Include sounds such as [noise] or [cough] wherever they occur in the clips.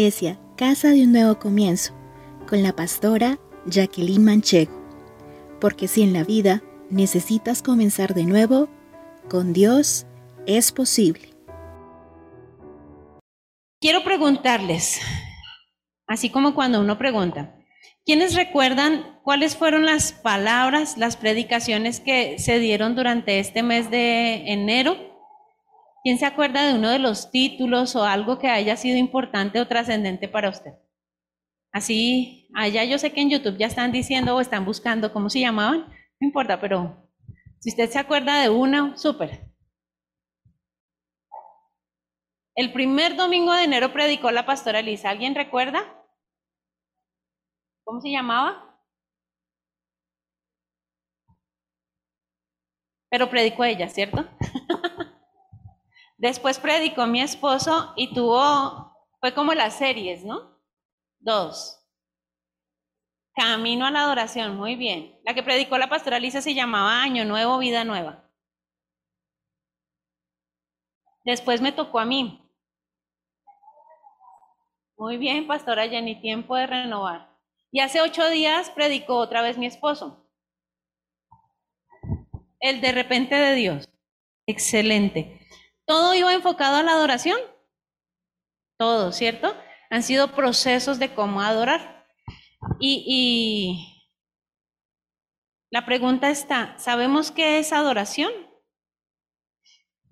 Iglesia, Casa de un Nuevo Comienzo, con la pastora Jacqueline Manchego. Porque si en la vida necesitas comenzar de nuevo, con Dios es posible. Quiero preguntarles, así como cuando uno pregunta, ¿quiénes recuerdan cuáles fueron las palabras, las predicaciones que se dieron durante este mes de enero? ¿Quién se acuerda de uno de los títulos o algo que haya sido importante o trascendente para usted? Así, allá yo sé que en YouTube ya están diciendo o están buscando cómo se llamaban, no importa, pero si usted se acuerda de una, súper. El primer domingo de enero predicó la pastora Elisa. ¿Alguien recuerda? ¿Cómo se llamaba? Pero predicó ella, ¿cierto? [laughs] Después predicó mi esposo y tuvo, fue como las series, ¿no? Dos. Camino a la adoración, muy bien. La que predicó la pastora Lisa se llamaba Año Nuevo, Vida Nueva. Después me tocó a mí. Muy bien, pastora Jenny, tiempo de renovar. Y hace ocho días predicó otra vez mi esposo. El de repente de Dios. Excelente. Todo iba enfocado a la adoración. Todo, ¿cierto? Han sido procesos de cómo adorar. Y, la pregunta está, ¿sabemos qué es adoración?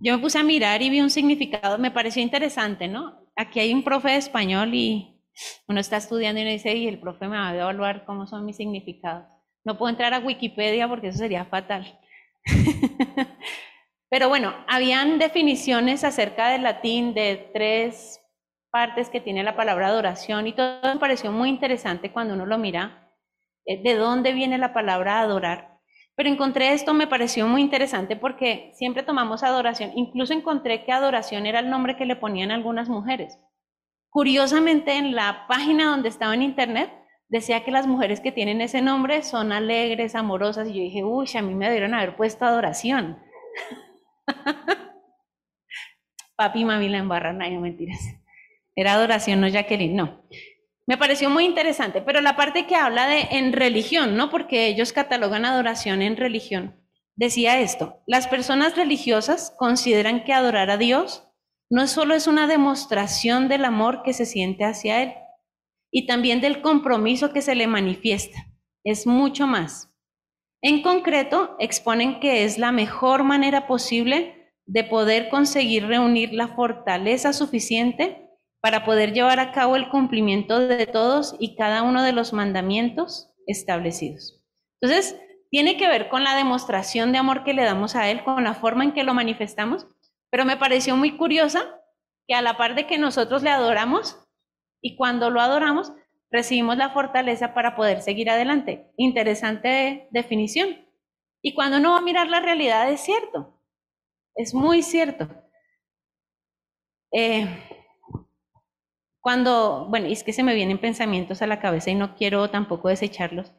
Yo me puse a mirar y vi un significado, me pareció interesante, ¿no? Aquí hay un profe de español y uno está estudiando y uno dice, y el profe me va a evaluar cómo son mis significados. No puedo entrar a Wikipedia porque eso sería fatal. [laughs] Pero bueno, habían definiciones acerca del latín de tres partes que tiene la palabra adoración y todo me pareció muy interesante cuando uno lo mira, eh, de dónde viene la palabra adorar. Pero encontré esto, me pareció muy interesante porque siempre tomamos adoración, incluso encontré que adoración era el nombre que le ponían algunas mujeres. Curiosamente, en la página donde estaba en internet, decía que las mujeres que tienen ese nombre son alegres, amorosas, y yo dije, uy, a mí me debieron haber puesto adoración. Papi y mami la embarran, no mentiras. Era adoración, no Jacqueline, no. Me pareció muy interesante, pero la parte que habla de en religión, ¿no? Porque ellos catalogan adoración en religión. Decía esto, las personas religiosas consideran que adorar a Dios no solo es una demostración del amor que se siente hacia Él, y también del compromiso que se le manifiesta. Es mucho más. En concreto, exponen que es la mejor manera posible de poder conseguir reunir la fortaleza suficiente para poder llevar a cabo el cumplimiento de todos y cada uno de los mandamientos establecidos. Entonces, tiene que ver con la demostración de amor que le damos a Él, con la forma en que lo manifestamos, pero me pareció muy curiosa que a la par de que nosotros le adoramos y cuando lo adoramos, recibimos la fortaleza para poder seguir adelante. Interesante definición. Y cuando uno va a mirar la realidad es cierto, es muy cierto. Eh, cuando, bueno, es que se me vienen pensamientos a la cabeza y no quiero tampoco desecharlos.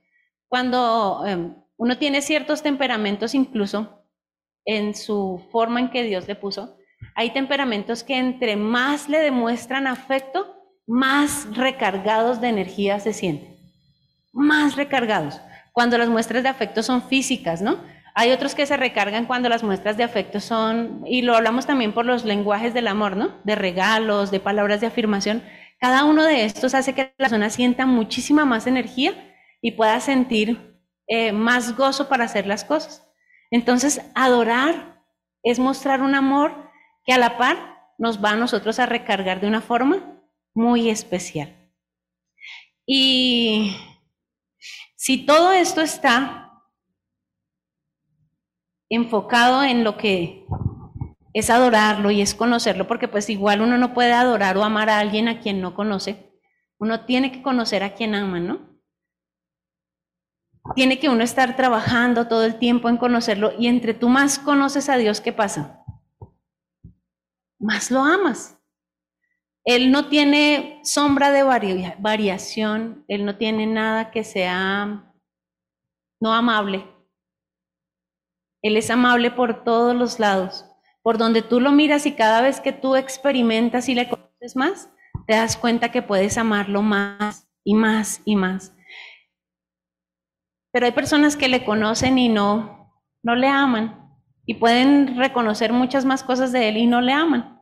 Cuando em, uno tiene ciertos temperamentos incluso en su forma en que Dios le puso, hay temperamentos que entre más le demuestran afecto, más recargados de energía se sienten. Más recargados. Cuando las muestras de afecto son físicas, ¿no? Hay otros que se recargan cuando las muestras de afecto son, y lo hablamos también por los lenguajes del amor, ¿no? De regalos, de palabras de afirmación. Cada uno de estos hace que la persona sienta muchísima más energía y pueda sentir eh, más gozo para hacer las cosas. Entonces, adorar es mostrar un amor que a la par nos va a nosotros a recargar de una forma muy especial. Y si todo esto está enfocado en lo que es adorarlo y es conocerlo, porque pues igual uno no puede adorar o amar a alguien a quien no conoce, uno tiene que conocer a quien ama, ¿no? Tiene que uno estar trabajando todo el tiempo en conocerlo y entre tú más conoces a Dios, ¿qué pasa? Más lo amas. Él no tiene sombra de variación, Él no tiene nada que sea no amable. Él es amable por todos los lados, por donde tú lo miras y cada vez que tú experimentas y le conoces más, te das cuenta que puedes amarlo más y más y más. Pero hay personas que le conocen y no, no le aman y pueden reconocer muchas más cosas de él y no le aman.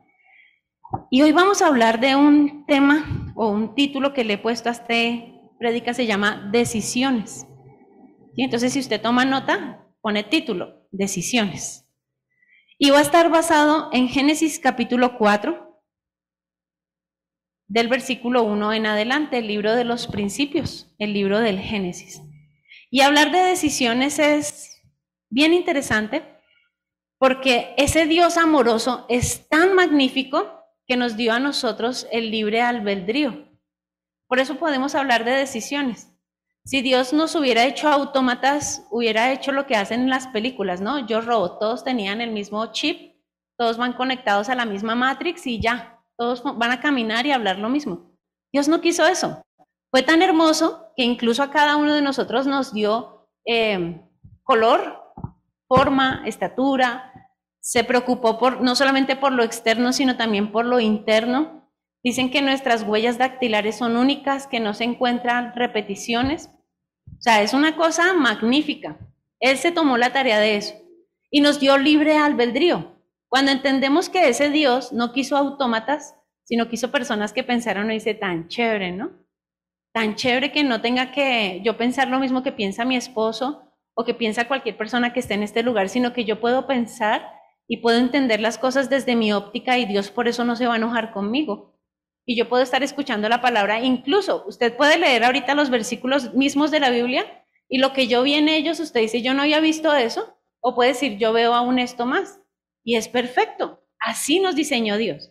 Y hoy vamos a hablar de un tema o un título que le he puesto a este prédica, se llama Decisiones. Entonces si usted toma nota, pone título, Decisiones. Y va a estar basado en Génesis capítulo 4, del versículo 1 en adelante, el libro de los principios, el libro del Génesis. Y hablar de decisiones es bien interesante porque ese Dios amoroso es tan magnífico que nos dio a nosotros el libre albedrío. Por eso podemos hablar de decisiones. Si Dios nos hubiera hecho autómatas, hubiera hecho lo que hacen en las películas, ¿no? Yo robot, todos tenían el mismo chip, todos van conectados a la misma Matrix y ya, todos van a caminar y hablar lo mismo. Dios no quiso eso. Fue tan hermoso que incluso a cada uno de nosotros nos dio em, color, forma, estatura, se preocupó por, no solamente por lo externo, sino también por lo interno. Dicen que nuestras huellas dactilares son únicas, que no se encuentran repeticiones. O sea, es una cosa magnífica. Él se tomó la tarea de eso y nos dio libre albedrío. Cuando entendemos que ese Dios no quiso autómatas, sino quiso personas que pensaron, dice, tan chévere, ¿no? Tan chévere que no tenga que yo pensar lo mismo que piensa mi esposo o que piensa cualquier persona que esté en este lugar, sino que yo puedo pensar y puedo entender las cosas desde mi óptica y Dios por eso no se va a enojar conmigo y yo puedo estar escuchando la palabra. Incluso usted puede leer ahorita los versículos mismos de la Biblia y lo que yo vi en ellos, usted dice, yo no había visto eso, o puede decir, yo veo aún esto más. Y es perfecto. Así nos diseñó Dios.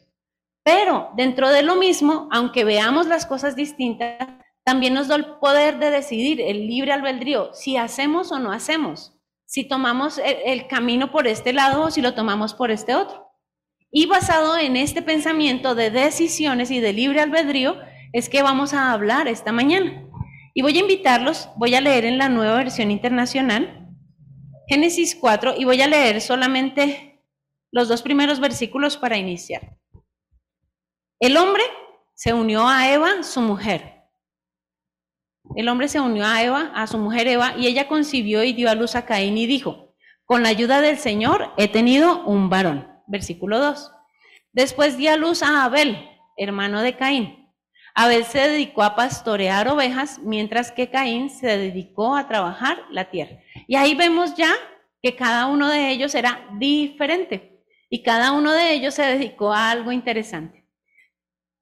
Pero dentro de lo mismo, aunque veamos las cosas distintas, también nos da el poder de decidir, el libre albedrío, si hacemos o no hacemos, si tomamos el, camino por este lado o si lo tomamos por este otro. Y basado en este pensamiento de decisiones y de libre albedrío, es que vamos a hablar esta mañana. Y voy a invitarlos, voy a leer en la nueva versión internacional, Génesis 4, y voy a leer solamente los dos primeros versículos para iniciar. El hombre se unió a Eva, su mujer. El hombre se unió a Eva, a su mujer Eva, y ella concibió y dio a luz a Caín y dijo, con la ayuda del Señor he tenido un varón versículo 2. Después dio a luz a Abel, hermano de Caín. Abel se dedicó a pastorear ovejas, mientras que Caín se dedicó a trabajar la tierra. Y ahí vemos ya que cada uno de ellos era diferente y cada uno de ellos se dedicó a algo interesante.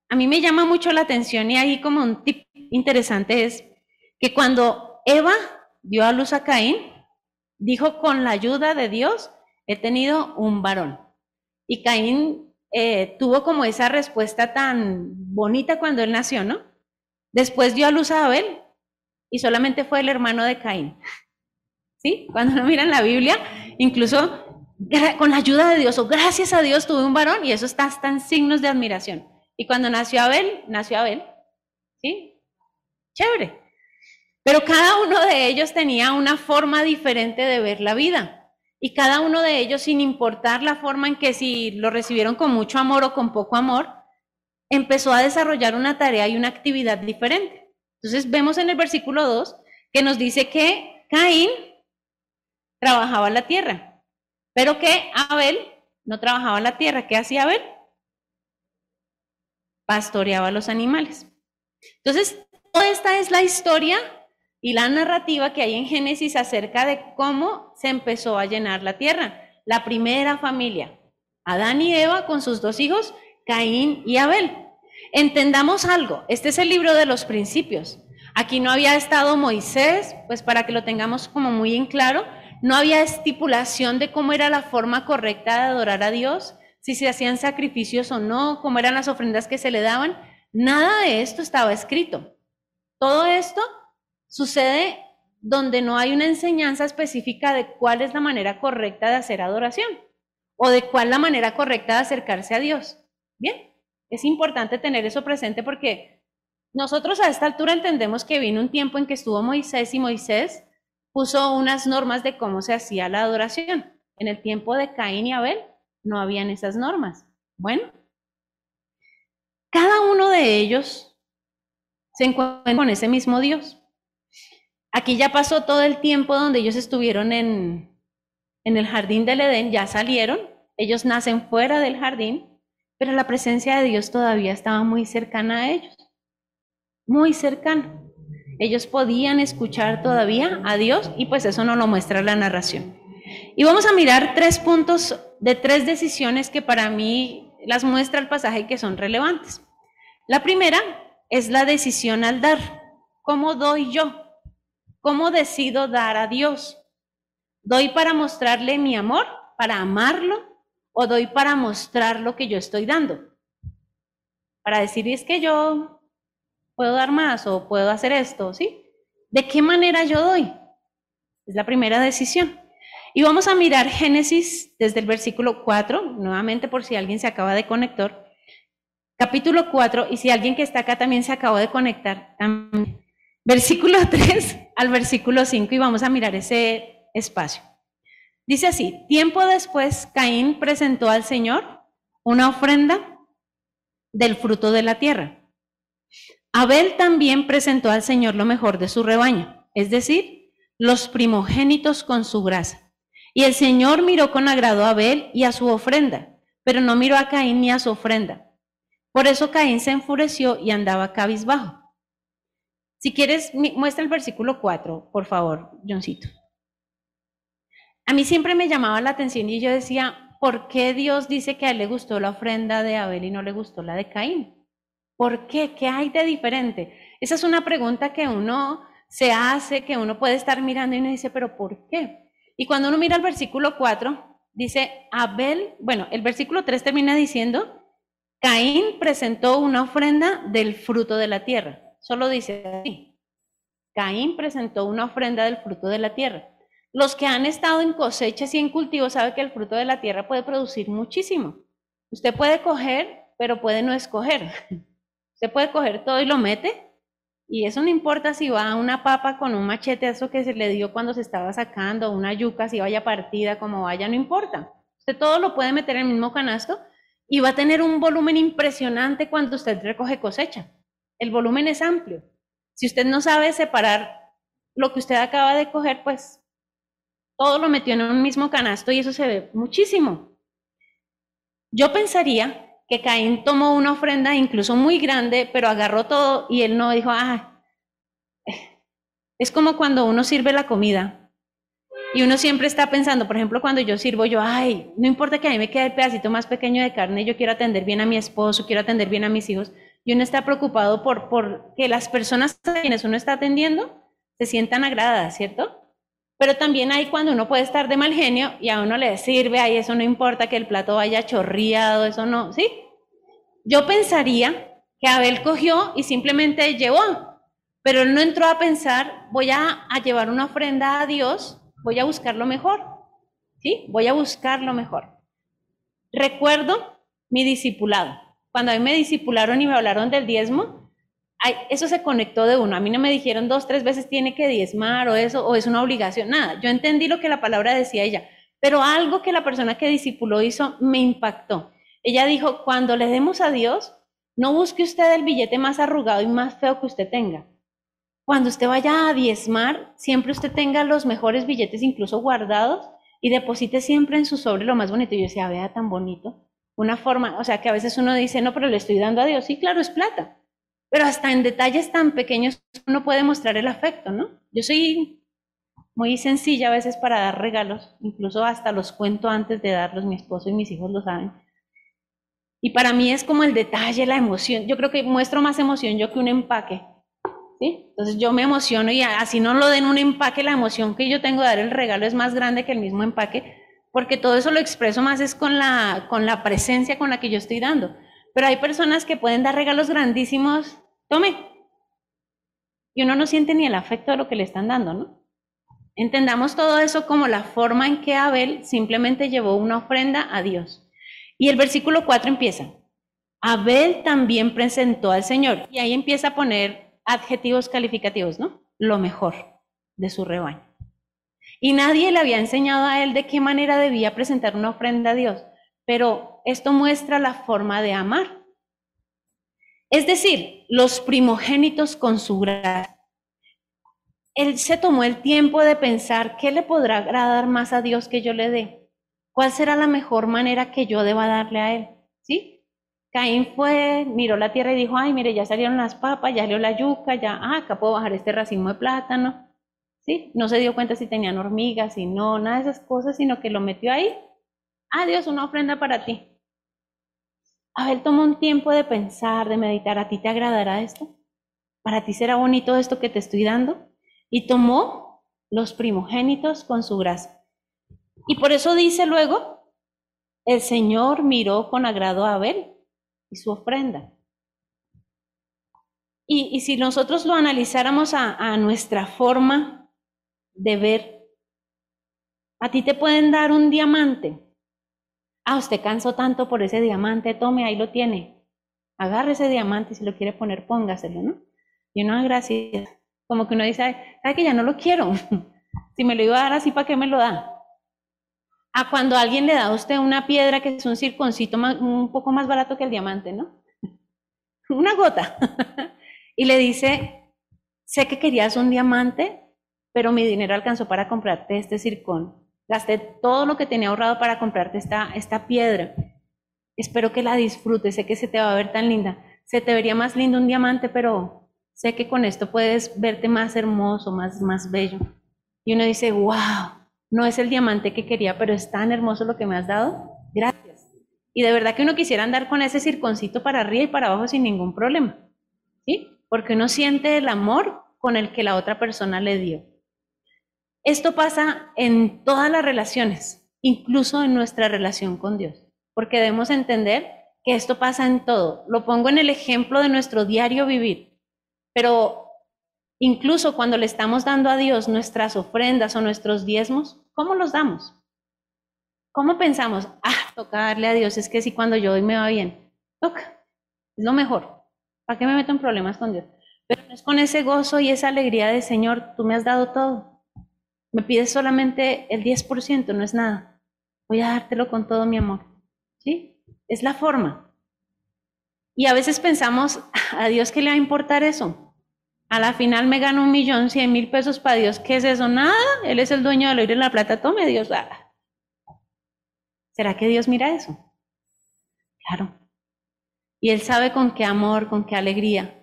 A mí me llama mucho la atención y ahí como un tip interesante es que cuando Eva dio a luz a Caín, dijo con la ayuda de Dios, he tenido un varón. Y Caín eh, tuvo como esa respuesta tan bonita cuando él nació, ¿no? Después dio a luz a Abel y solamente fue el hermano de Caín. ¿Sí? Cuando uno mira en la Biblia, incluso con la ayuda de Dios o gracias a Dios tuve un varón y eso está hasta en signos de admiración. Y cuando nació Abel, nació Abel. ¿Sí? Chévere. Pero cada uno de ellos tenía una forma diferente de ver la vida. Y cada uno de ellos, sin importar la forma en que si lo recibieron con mucho amor o con poco amor, empezó a desarrollar una tarea y una actividad diferente. Entonces vemos en el versículo 2 que nos dice que Caín trabajaba la tierra, pero que Abel no trabajaba la tierra. ¿Qué hacía Abel? Pastoreaba los animales. Entonces, toda esta es la historia y la narrativa que hay en Génesis acerca de cómo se empezó a llenar la tierra. La primera familia, Adán y Eva con sus dos hijos, Caín y Abel. Entendamos algo, este es el libro de los principios. Aquí no había estado Moisés, pues para que lo tengamos como muy en claro, no había estipulación de cómo era la forma correcta de adorar a Dios, si se hacían sacrificios o no, cómo eran las ofrendas que se le daban. Nada de esto estaba escrito. Todo esto Sucede donde no hay una enseñanza específica de cuál es la manera correcta de hacer adoración o de cuál la manera correcta de acercarse a Dios. Bien, es importante tener eso presente porque nosotros a esta altura entendemos que vino un tiempo en que estuvo Moisés y Moisés puso unas normas de cómo se hacía la adoración. En el tiempo de Caín y Abel no habían esas normas. Bueno, Cada uno de ellos se encuentra con ese mismo Dios. Aquí ya pasó todo el tiempo donde ellos estuvieron en, en el jardín del Edén, ya salieron, ellos nacen fuera del jardín, pero la presencia de Dios todavía estaba muy cercana a ellos, muy cercana. Ellos podían escuchar todavía a Dios y pues eso no lo muestra la narración. Y vamos a mirar tres puntos de tres decisiones que para mí las muestra el pasaje que son relevantes. La primera es la decisión al dar. ¿Cómo doy yo? ¿Cómo decido dar a Dios? ¿Doy para mostrarle mi amor, para amarlo, o doy para mostrar lo que yo estoy dando? Para decir, es que yo puedo dar más o puedo hacer esto, ¿sí? ¿De qué manera yo doy? Es la primera decisión. Y vamos a mirar Génesis desde el versículo 4, nuevamente por si alguien se acaba de conectar. Capítulo 4, y si alguien que está acá también se acabó de conectar, versículo [laughs] 3 al versículo 5, y vamos a mirar ese espacio. Dice así, tiempo después Caín presentó al Señor una ofrenda del fruto de la tierra. Abel también presentó al Señor lo mejor de su rebaño, es decir, los primogénitos con su grasa. Y el Señor miró con agrado a Abel y a su ofrenda, pero no miró a Caín ni a su ofrenda. Por eso Caín se enfureció y andaba cabizbajo. Si quieres, muestra el versículo 4, por favor, Johncito. A mí siempre me llamaba la atención y yo decía, ¿por qué Dios dice que a él le gustó la ofrenda de Abel y no le gustó la de Caín? ¿Por qué? ¿Qué hay de diferente? Esa es una pregunta que uno se hace, que uno puede estar mirando y uno dice, pero ¿por qué? Y cuando uno mira el versículo 4, dice, Abel, bueno, el versículo 3 termina diciendo, Caín presentó una ofrenda del fruto de la tierra. Solo dice así. Caín presentó una ofrenda del fruto de la tierra. Los que han estado en cosechas y en cultivos saben que el fruto de la tierra puede producir muchísimo. Usted puede coger, pero puede no escoger. [laughs] Se puede coger todo y lo mete. Y eso no importa si va a una papa con un machete, eso que se le dio cuando se estaba sacando, una yuca, si vaya partida, como vaya, no importa. Usted todo lo puede meter en el mismo canasto y va a tener un volumen impresionante cuando usted recoge cosecha. El volumen es amplio. Si usted no sabe separar lo que usted acaba de coger, pues todo lo metió en un mismo canasto y eso se ve muchísimo. Yo pensaría que Caín tomó una ofrenda incluso muy grande, pero agarró todo y él no dijo, ah, es como cuando uno sirve la comida y uno siempre está pensando, por ejemplo, cuando yo sirvo, yo, ay, no importa que a mí me quede el pedacito más pequeño de carne, yo quiero atender bien a mi esposo, quiero atender bien a mis hijos, y uno está preocupado por, que las personas a quienes uno está atendiendo se sientan agradadas, ¿cierto? Pero también hay cuando uno puede estar de mal genio y a uno le sirve, ahí eso no importa que el plato vaya chorreado, eso no, ¿sí? Yo pensaría que Abel cogió y simplemente llevó, pero él no entró a pensar, voy a, a llevar una ofrenda a Dios, voy a buscar lo mejor, ¿sí? Voy a buscar lo mejor. Recuerdo mi discipulado. Cuando a mí me discipularon y me hablaron del diezmo, eso se conectó de uno. A mí no me dijeron dos, tres veces tiene que diezmar o eso, o es una obligación, nada. Yo entendí lo que la palabra decía ella, pero algo que la persona que discipuló hizo me impactó. Ella dijo, cuando le demos a Dios, no busque usted el billete más arrugado y más feo que usted tenga. Cuando usted vaya a diezmar, siempre usted tenga los mejores billetes incluso guardados y deposite siempre en su sobre lo más bonito. Yo decía, vea tan bonito. Una forma, o sea, que a veces uno dice, no, pero le estoy dando a Dios. Sí, claro, es plata pero hasta en detalles tan pequeños uno puede mostrar el afecto, ¿no? Yo soy muy sencilla a veces para dar regalos, incluso hasta los cuento antes de darlos, mi esposo y mis hijos lo saben. Y para mí es como el detalle, la emoción. Yo creo que muestro más emoción yo que un empaque. ¿sí? Entonces yo me emociono y así no lo den un empaque, la emoción que yo tengo de dar el regalo es más grande que el mismo empaque, porque todo eso lo expreso más es con la, con la presencia con la que yo estoy dando. Pero hay personas que pueden dar regalos grandísimos, tome. Y uno no siente ni el afecto de lo que le están dando, ¿no? Entendamos todo eso como la forma en que Abel simplemente llevó una ofrenda a Dios. Y el versículo 4 empieza, Abel también presentó al Señor. Y ahí empieza a poner adjetivos calificativos, ¿no? Lo mejor de su rebaño. Y nadie le había enseñado a él de qué manera debía presentar una ofrenda a Dios. Pero esto muestra la forma de amar. Es decir, los primogénitos con su gracia. Él se tomó el tiempo de pensar qué le podrá agradar más a Dios que yo le dé. ¿Cuál será la mejor manera que yo deba darle a él? ¿Sí? Caín fue, miró la tierra y dijo, ay, mire, ya salieron las papas, ya salió la yuca, ya, ah, acá puedo bajar este racimo de plátano. ¿Sí? No se dio cuenta si tenían hormigas, si no, nada de esas cosas, sino que lo metió ahí. Ah, Dios, una ofrenda para ti. Abel tomó un tiempo de pensar, de meditar, ¿a ti te agradará esto? ¿Para ti será bonito esto que te estoy dando? Y tomó los primogénitos con su gracia. Y por eso dice luego, el Señor miró con agrado a Abel y su ofrenda. Y, si nosotros lo analizáramos a nuestra forma de ver, a ti te pueden dar un diamante Ah, usted cansó tanto por ese diamante, tome, ahí lo tiene. Agarre ese diamante y si lo quiere poner, póngaselo, ¿no? Y uno, ah, gracias. Como que uno dice, ay, que ya no lo quiero? [laughs] si me lo iba a dar así, ¿para qué me lo da? A cuando alguien le da a usted una piedra que es un circoncito un poco más barato que el diamante, ¿no? [laughs] una gota. [laughs] y le dice, sé que querías un diamante, pero mi dinero alcanzó para comprarte este circón. Gasté todo lo que tenía ahorrado para comprarte esta, esta piedra. Espero que la disfrutes, sé que se te va a ver tan linda. Se te vería más lindo un diamante, pero sé que con esto puedes verte más hermoso, más, más bello. Y uno dice, wow, no es el diamante que quería, pero es tan hermoso lo que me has dado. Gracias. Y de verdad que uno quisiera andar con ese circoncito para arriba y para abajo sin ningún problema. ¿Sí? Porque uno siente el amor con el que la otra persona le dio. Esto pasa en todas las relaciones, incluso en nuestra relación con Dios, porque debemos entender que esto pasa en todo. Lo pongo en el ejemplo de nuestro diario vivir, pero incluso cuando le estamos dando a Dios nuestras ofrendas o nuestros diezmos, ¿cómo los damos? ¿Cómo pensamos? Ah, toca darle a Dios, es que si cuando yo doy me va bien. Toca, es lo mejor. ¿Para qué me meto en problemas con Dios? Pero no es con ese gozo y esa alegría de Señor, tú me has dado todo. Me pides solamente el 10%, no es nada. Voy a dártelo con todo mi amor. ¿Sí? Es la forma. Y a veces pensamos, [laughs] ¿a Dios qué le va a importar eso? A la final me gano un millón, cien mil pesos para Dios. ¿Qué es eso? Nada. Él es el dueño del oír en la plata. Tome Dios. Ah. ¿Será que Dios mira eso? Claro. Y Él sabe con qué amor, con qué alegría.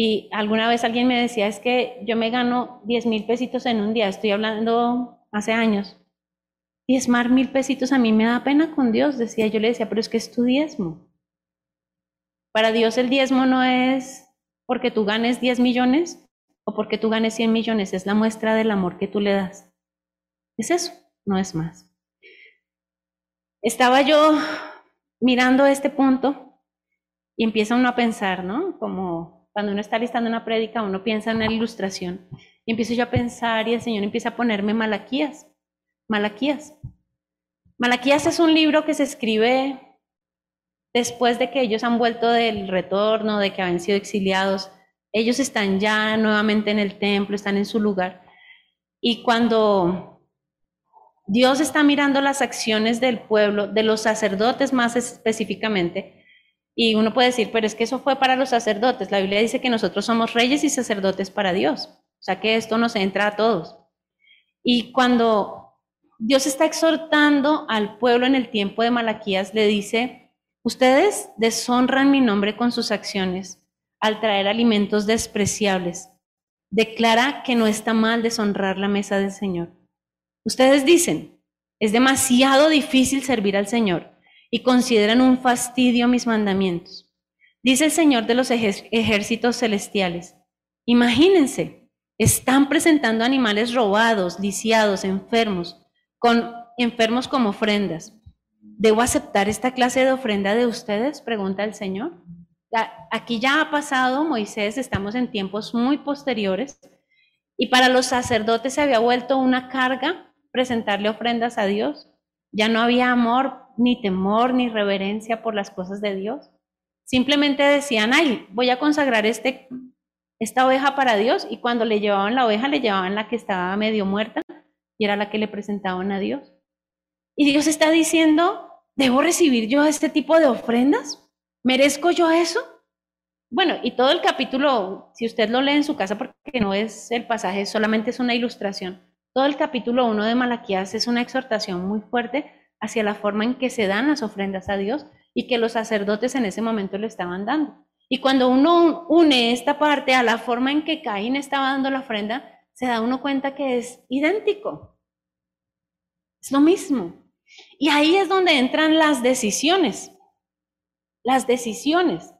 Y alguna vez alguien me decía, es que yo me gano 10 mil pesitos en un día, estoy hablando hace años. Diezmar mil pesitos a mí me da pena con Dios, decía yo le decía, pero es que es tu diezmo. Para Dios el diezmo no es porque tú ganes 10 millones o porque tú ganes 100 millones, es la muestra del amor que tú le das. Es eso, no es más. Estaba yo mirando este punto y empieza uno a pensar, ¿no? Como cuando uno está listando una prédica, uno piensa en la ilustración. Y empiezo yo a pensar y el Señor empieza a ponerme Malaquías. Malaquías. Malaquías es un libro que se escribe después de que ellos han vuelto del retorno, de que han sido exiliados. Ellos están ya nuevamente en el templo, están en su lugar. Y cuando Dios está mirando las acciones del pueblo, de los sacerdotes más específicamente, y uno puede decir, pero es que eso fue para los sacerdotes. La Biblia dice que nosotros somos reyes y sacerdotes para Dios. O sea que esto nos entra a todos. Y cuando Dios está exhortando al pueblo en el tiempo de Malaquías, le dice, ustedes deshonran mi nombre con sus acciones al traer alimentos despreciables. Declara que no está mal deshonrar la mesa del Señor. Ustedes dicen, es demasiado difícil servir al Señor y consideran un fastidio mis mandamientos. Dice el Señor de los ejércitos celestiales, imagínense, están presentando animales robados, lisiados, enfermos, con enfermos como ofrendas. ¿Debo aceptar esta clase de ofrenda de ustedes? Pregunta el Señor. Aquí ya ha pasado Moisés, estamos en tiempos muy posteriores, y para los sacerdotes se había vuelto una carga presentarle ofrendas a Dios. Ya no había amor ni temor, ni reverencia por las cosas de Dios. Simplemente decían, ay, voy a consagrar este, esta oveja para Dios y cuando le llevaban la oveja le llevaban la que estaba medio muerta y era la que le presentaban a Dios. Y Dios está diciendo, ¿debo recibir yo este tipo de ofrendas? ¿Merezco yo eso? bueno, y todo el capítulo, si usted lo lee en su casa, porque no es el pasaje, solamente es una ilustración, todo el capítulo 1 de Malaquías es una exhortación muy fuerte hacia la forma en que se dan las ofrendas a Dios y que los sacerdotes en ese momento le estaban dando. Y cuando uno une esta parte a la forma en que Caín estaba dando la ofrenda, se da uno cuenta que es idéntico. Es lo mismo. Y ahí es donde entran las decisiones. Las decisiones.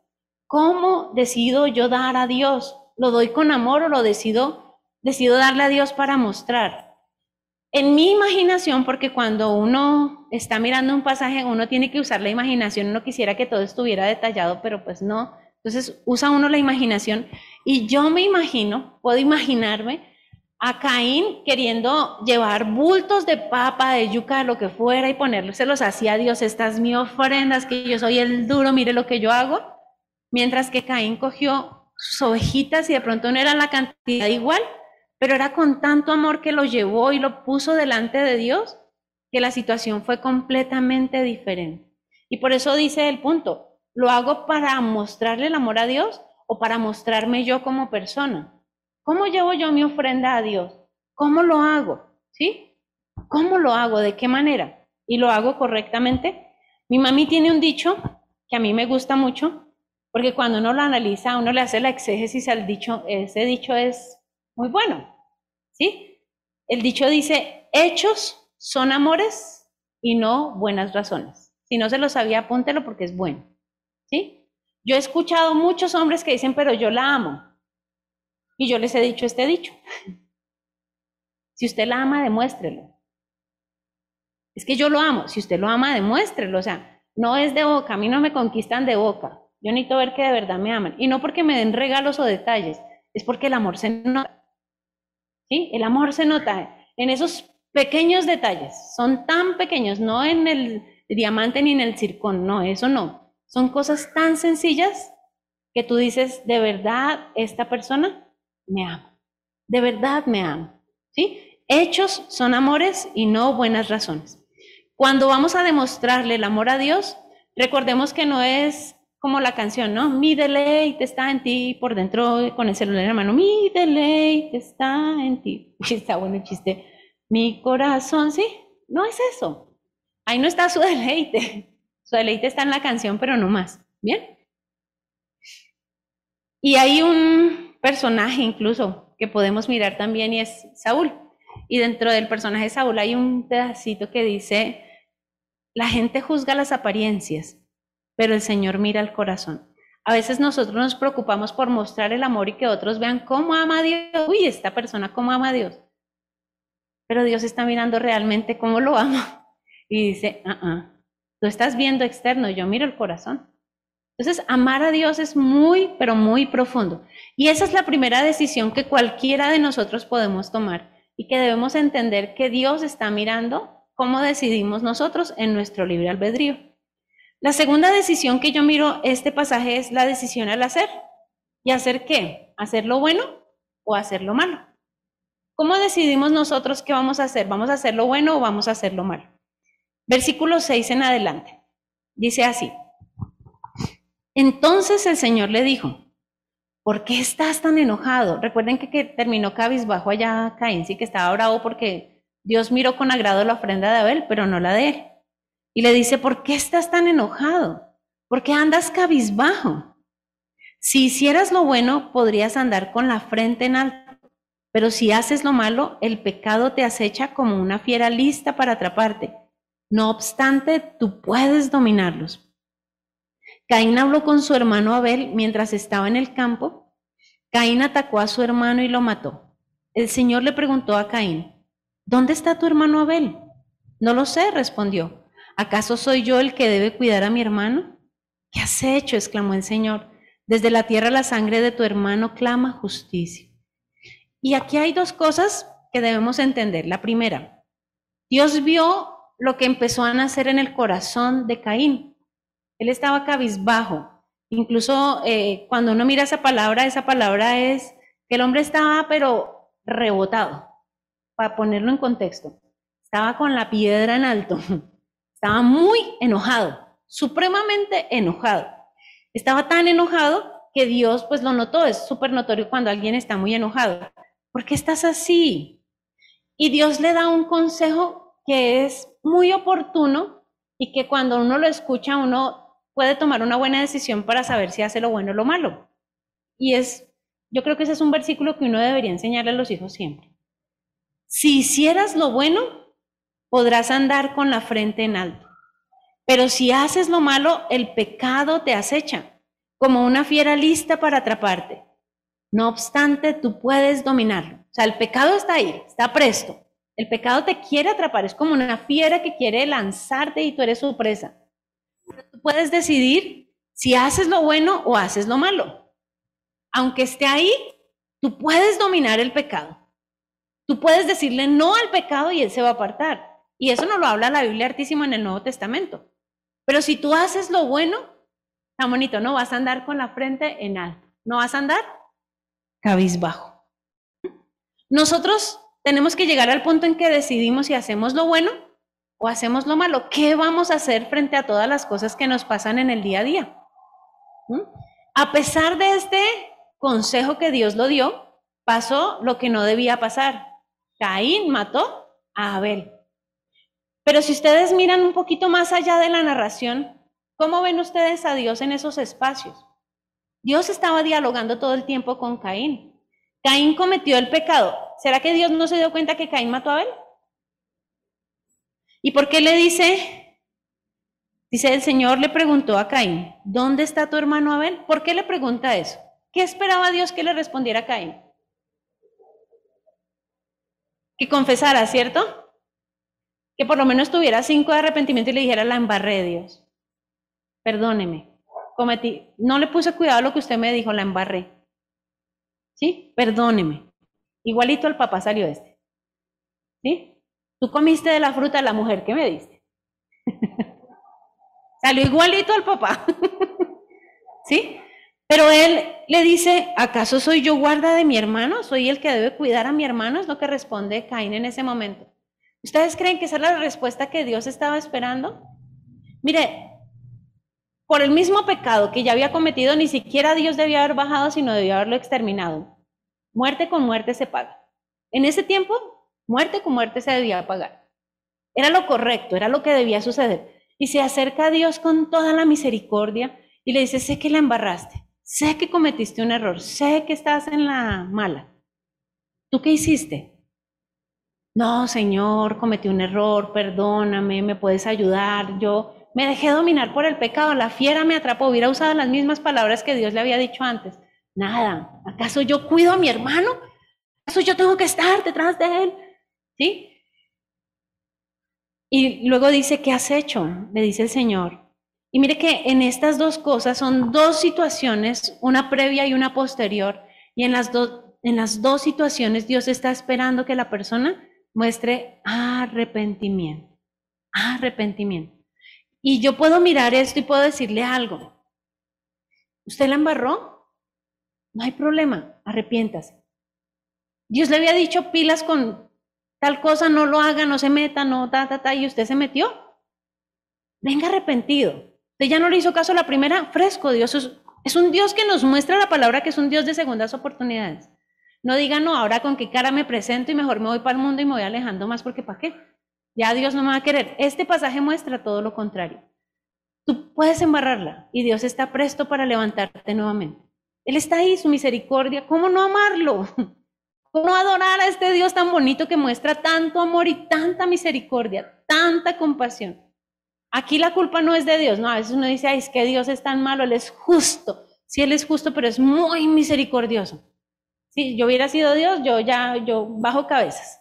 ¿Cómo decido yo dar a Dios? ¿Lo doy con amor o lo decido, decido darle a Dios para mostrar? En mi imaginación, porque cuando uno está mirando un pasaje, uno tiene que usar la imaginación, uno quisiera que todo estuviera detallado, pero pues no. Entonces usa uno la imaginación y yo me imagino, puedo imaginarme a Caín queriendo llevar bultos de papa, de yuca, lo que fuera y ponérselos así a Dios, estas ofrendas, que yo soy el duro, mire lo que yo hago. Mientras que Caín cogió sus ovejitas y de pronto no era la cantidad igual, pero era con tanto amor que lo llevó y lo puso delante de Dios que la situación fue completamente diferente. Y por eso dice el punto, ¿lo hago para mostrarle el amor a Dios o para mostrarme yo como persona? ¿Cómo llevo yo mi ofrenda a Dios? ¿Cómo lo hago? ¿Sí? ¿Cómo lo hago? ¿De qué manera? ¿Y lo hago correctamente? Mi mami tiene un dicho que a mí me gusta mucho, porque cuando uno lo analiza, uno le hace la exégesis al dicho, ese dicho es muy bueno. ¿Sí? El dicho dice, hechos son amores y no buenas razones. Si no se lo sabía, apúntelo porque es bueno. ¿Sí? Yo he escuchado muchos hombres que dicen, pero yo la amo. Y yo les he dicho este dicho. [laughs] Si usted la ama, demuéstrelo. Es que yo lo amo. Si usted lo ama, demuéstrelo. O sea, no es de boca. A mí no me conquistan de boca. Yo necesito ver que de verdad me aman. Y no porque me den regalos o detalles. Es porque el amor se. El amor se nota en esos pequeños detalles. Son tan pequeños, no en el diamante ni en el circón, no, eso no. Son cosas tan sencillas que tú dices, de verdad, esta persona me ama. De verdad me ama. ¿Sí? Hechos son amores y no buenas razones. Cuando vamos a demostrarle el amor a Dios, recordemos que no es como la canción, ¿no? Mi deleite está en ti, por dentro con el celular en la mano, mi deleite está en ti. [laughs] Está bueno el chiste. Mi corazón, ¿sí? No es eso. Ahí no está su [laughs] deleite. Su deleite está en la canción, pero no más. ¿Bien? Y hay un personaje incluso que podemos mirar también y es Saúl. Y dentro del personaje de Saúl hay un pedacito que dice, la gente juzga las apariencias, pero el Señor mira el corazón. A veces nosotros nos preocupamos por mostrar el amor y que otros vean cómo ama a Dios. Uy, esta persona cómo ama a Dios. Pero Dios está mirando realmente cómo lo ama. Y dice, ah, ah, tú estás viendo externo, yo miro el corazón. Entonces, amar a Dios es muy, pero muy profundo. Y esa es la primera decisión que cualquiera de nosotros podemos tomar y que debemos entender que Dios está mirando cómo decidimos nosotros en nuestro libre albedrío. La segunda decisión que yo miro este pasaje es la decisión al hacer. ¿Y hacer qué? ¿Hacer lo bueno o hacer lo malo? ¿Cómo decidimos nosotros qué vamos a hacer? ¿Vamos a hacer lo bueno o vamos a hacer lo malo? Versículo 6 en adelante. Dice así. Entonces el Señor le dijo, ¿por qué estás tan enojado? Recuerden que, que terminó cabizbajo allá Caín, sí que estaba bravo porque Dios miró con agrado la ofrenda de Abel, pero no la de él. Y le dice, ¿por qué estás tan enojado? ¿Por qué andas cabizbajo? Si hicieras lo bueno, podrías andar con la frente en alto, pero si haces lo malo, el pecado te acecha como una fiera lista para atraparte. No obstante, tú puedes dominarlos. Caín habló con su hermano Abel mientras estaba en el campo. Caín atacó a su hermano y lo mató. El Señor le preguntó a Caín, ¿dónde está tu hermano Abel? No lo sé, respondió. ¿Acaso soy yo el que debe cuidar a mi hermano? ¿Qué has hecho? exclamó el Señor. Desde la tierra la sangre de tu hermano clama justicia. Y aquí hay dos cosas que debemos entender. La primera, Dios vio lo que empezó a nacer en el corazón de Caín. Él estaba cabizbajo. Incluso eh, cuando uno mira esa palabra, esa palabra es que el hombre estaba pero rebotado, para ponerlo en contexto. Estaba con la piedra en alto. [laughs] Estaba muy enojado, supremamente enojado. Estaba tan enojado que Dios pues lo notó, es súper notorio cuando alguien está muy enojado. ¿Por qué estás así? Y Dios le da un consejo que es muy oportuno y que cuando uno lo escucha uno puede tomar una buena decisión para saber si hace lo bueno o lo malo. Y es, yo creo que ese es un versículo que uno debería enseñarle a los hijos siempre. Si hicieras lo bueno, podrás andar con la frente en alto. Pero si haces lo malo, el pecado te acecha, como una fiera lista para atraparte. No obstante, tú puedes dominarlo. O sea, el pecado está ahí, está presto. El pecado te quiere atrapar, es como una fiera que quiere lanzarte y tú eres su presa. Tú puedes decidir si haces lo bueno o haces lo malo. Aunque esté ahí, tú puedes dominar el pecado. Tú puedes decirle no al pecado y él se va a apartar. Y eso no lo habla la Biblia Artísima en el Nuevo Testamento. Pero si tú haces lo bueno, está bonito, no vas a andar con la frente en alto, no vas a andar cabizbajo. Nosotros tenemos que llegar al punto en que decidimos si hacemos lo bueno o hacemos lo malo. ¿Qué vamos a hacer frente a todas las cosas que nos pasan en el día a día? ¿Mm? A pesar de este consejo que Dios lo dio, pasó lo que no debía pasar. Caín mató a Abel. Pero si ustedes miran un poquito más allá de la narración, ¿cómo ven ustedes a Dios en esos espacios? Dios estaba dialogando todo el tiempo con Caín. Caín cometió el pecado. ¿Será que Dios no se dio cuenta que Caín mató a Abel? ¿Y por qué le dice? Dice, el Señor le preguntó a Caín, ¿dónde está tu hermano Abel? ¿Por qué le pregunta eso? ¿Qué esperaba Dios que le respondiera a Caín? Que confesara, ¿cierto? Que por lo menos tuviera cinco de arrepentimiento y le dijera, la embarré, Dios. Perdóneme, cometí, no le puse cuidado a lo que usted me dijo, la embarré. ¿Sí? Perdóneme. Igualito al papá salió este. ¿Sí? Tú comiste de la fruta la mujer que me diste. [laughs] salió igualito al papá. [laughs] ¿Sí? Pero él le dice, ¿acaso soy yo guarda de mi hermano? ¿Soy el que debe cuidar a mi hermano? Es lo que responde Caín en ese momento. ¿Ustedes creen que esa es la respuesta que Dios estaba esperando? Mire, por el mismo pecado que ya había cometido, ni siquiera Dios debía haber bajado, sino debía haberlo exterminado. Muerte con muerte se paga. En ese tiempo, muerte con muerte se debía pagar. Era lo correcto, era lo que debía suceder. Y se acerca a Dios con toda la misericordia y le dice, sé que la embarraste, sé que cometiste un error, sé que estás en la mala. ¿Tú qué hiciste? No, Señor, cometí un error, perdóname, me puedes ayudar. Yo me dejé dominar por el pecado, la fiera me atrapó, hubiera usado las mismas palabras que Dios le había dicho antes. Nada, ¿acaso yo cuido a mi hermano? ¿Acaso yo tengo que estar detrás de él? ¿Sí? Y luego dice, ¿qué has hecho? Le dice el Señor. Y mire que en estas dos cosas son dos situaciones, una previa y una posterior. Y en las, en las dos situaciones Dios está esperando que la persona muestre arrepentimiento. Arrepentimiento. Y yo puedo mirar esto y puedo decirle algo. ¿Usted la embarró? No hay problema, arrepiéntase. Dios le había dicho pilas con tal cosa, no lo haga, no se meta, no, ta, ta, ta, y usted se metió. Venga arrepentido. Usted ya no le hizo caso la primera, fresco. Dios es un Dios que nos muestra la palabra que es un Dios de segundas oportunidades. No digan, no, ahora con qué cara me presento y mejor me voy para el mundo y me voy alejando más porque ¿para qué? Ya Dios no me va a querer. Este pasaje muestra todo lo contrario. Tú puedes embarrarla y Dios está presto para levantarte nuevamente. Él está ahí, su misericordia. ¿Cómo no amarlo? [laughs] ¿Cómo adorar a este Dios tan bonito que muestra tanto amor y tanta misericordia, tanta compasión? Aquí la culpa no es de Dios, no, a veces uno dice, ay, es que Dios es tan malo, Él es justo. Sí, Él es justo, pero es muy misericordioso. Si yo hubiera sido Dios, yo ya, yo bajo cabezas.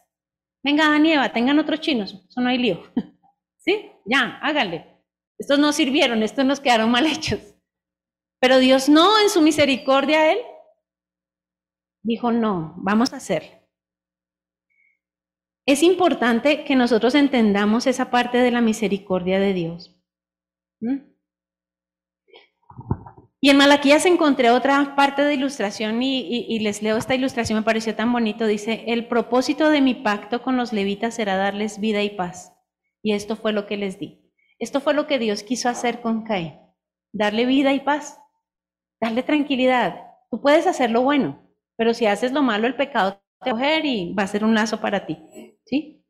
Venga, Daniela, tengan otros chinos, eso no hay lío. [laughs] ¿Sí? Ya, háganle. Estos no sirvieron, estos nos quedaron mal [laughs] hechos. Pero Dios no, en su misericordia, Él dijo, no, vamos a hacerlo. Es importante que nosotros entendamos esa parte de la misericordia de Dios. Y en Malaquías encontré otra parte de ilustración y, les leo esta ilustración, me pareció tan bonito. Dice, el propósito de mi pacto con los levitas será darles vida y paz. Y esto fue lo que les di. Esto fue lo que Dios quiso hacer con Caín, darle vida y paz. darle tranquilidad. Tú puedes hacer lo bueno, pero si haces lo malo, el pecado te va a coger y va a ser un lazo para ti. ¿Sí?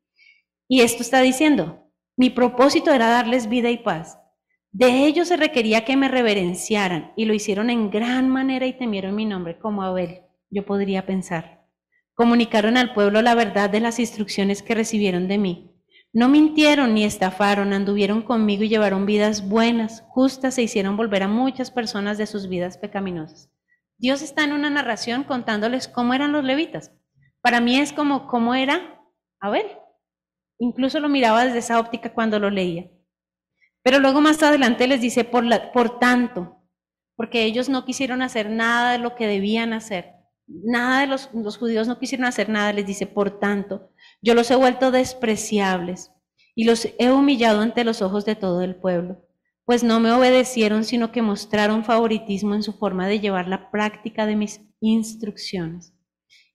Y esto está diciendo, mi propósito era darles vida y paz. De ellos se requería que me reverenciaran y lo hicieron en gran manera y temieron mi nombre como Abel. Yo podría pensar. Comunicaron al pueblo la verdad de las instrucciones que recibieron de mí. No mintieron ni estafaron, anduvieron conmigo y llevaron vidas buenas, justas e hicieron volver a muchas personas de sus vidas pecaminosas. Dios está en una narración contándoles cómo eran los levitas. Para mí es como cómo era Abel. Incluso lo miraba desde esa óptica cuando lo leía. Pero luego más adelante les dice, por, tanto, porque ellos no quisieron hacer nada de lo que debían hacer. Nada de los, los judíos no quisieron hacer nada, les dice, por tanto, yo los he vuelto despreciables y los he humillado ante los ojos de todo el pueblo, pues no me obedecieron, sino que mostraron favoritismo en su forma de llevar la práctica de mis instrucciones.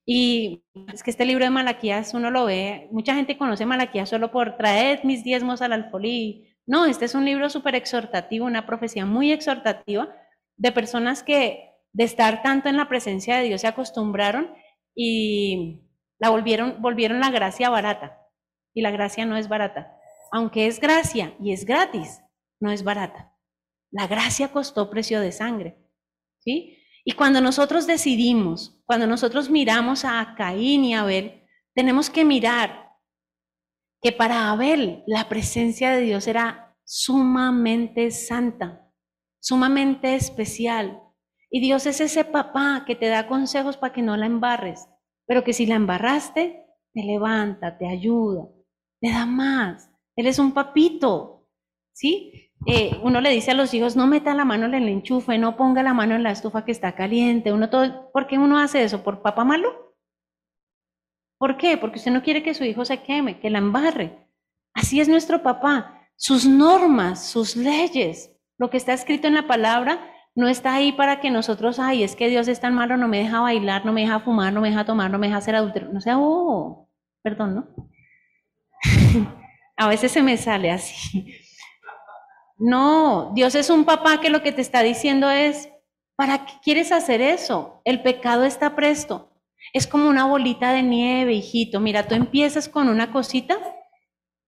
Y es que este libro de Malaquías uno lo ve, mucha gente conoce Malaquías solo por traer mis diezmos al alfolí. No, este es un libro súper exhortativo, una profecía muy exhortativa de personas que de estar tanto en la presencia de Dios se acostumbraron y la volvieron, volvieron la gracia barata. Y la gracia no es barata. Aunque es gracia y es gratis, no es barata. La gracia costó precio de sangre. ¿Sí? Y cuando nosotros decidimos, cuando nosotros miramos a Caín y Abel, tenemos que mirar que para Abel la presencia de Dios era sumamente santa, sumamente especial. Y Dios es ese papá que te da consejos para que no la embarres, pero que si la embarraste, te levanta, te ayuda, te da más. Él es un papito, ¿sí? Eh, uno le dice a los hijos, no meta la mano en el enchufe, no ponga la mano en la estufa que está caliente. Uno todo, ¿Por qué uno hace eso? ¿Por papá malo? ¿Por qué? Porque usted no quiere que su hijo se queme, que la embarre. Así es nuestro papá. Sus normas, sus leyes, lo que está escrito en la palabra, no está ahí para que nosotros, ay, es que Dios es tan malo, no me deja bailar, no me deja fumar, no me deja tomar, no me deja hacer adulterio. No sea, oh, perdón, ¿no? [laughs] a veces se me sale así. No, Dios es un papá que lo que te está diciendo es, ¿para qué quieres hacer eso? El pecado está presto. Es como una bolita de nieve, hijito. Mira, tú empiezas con una cosita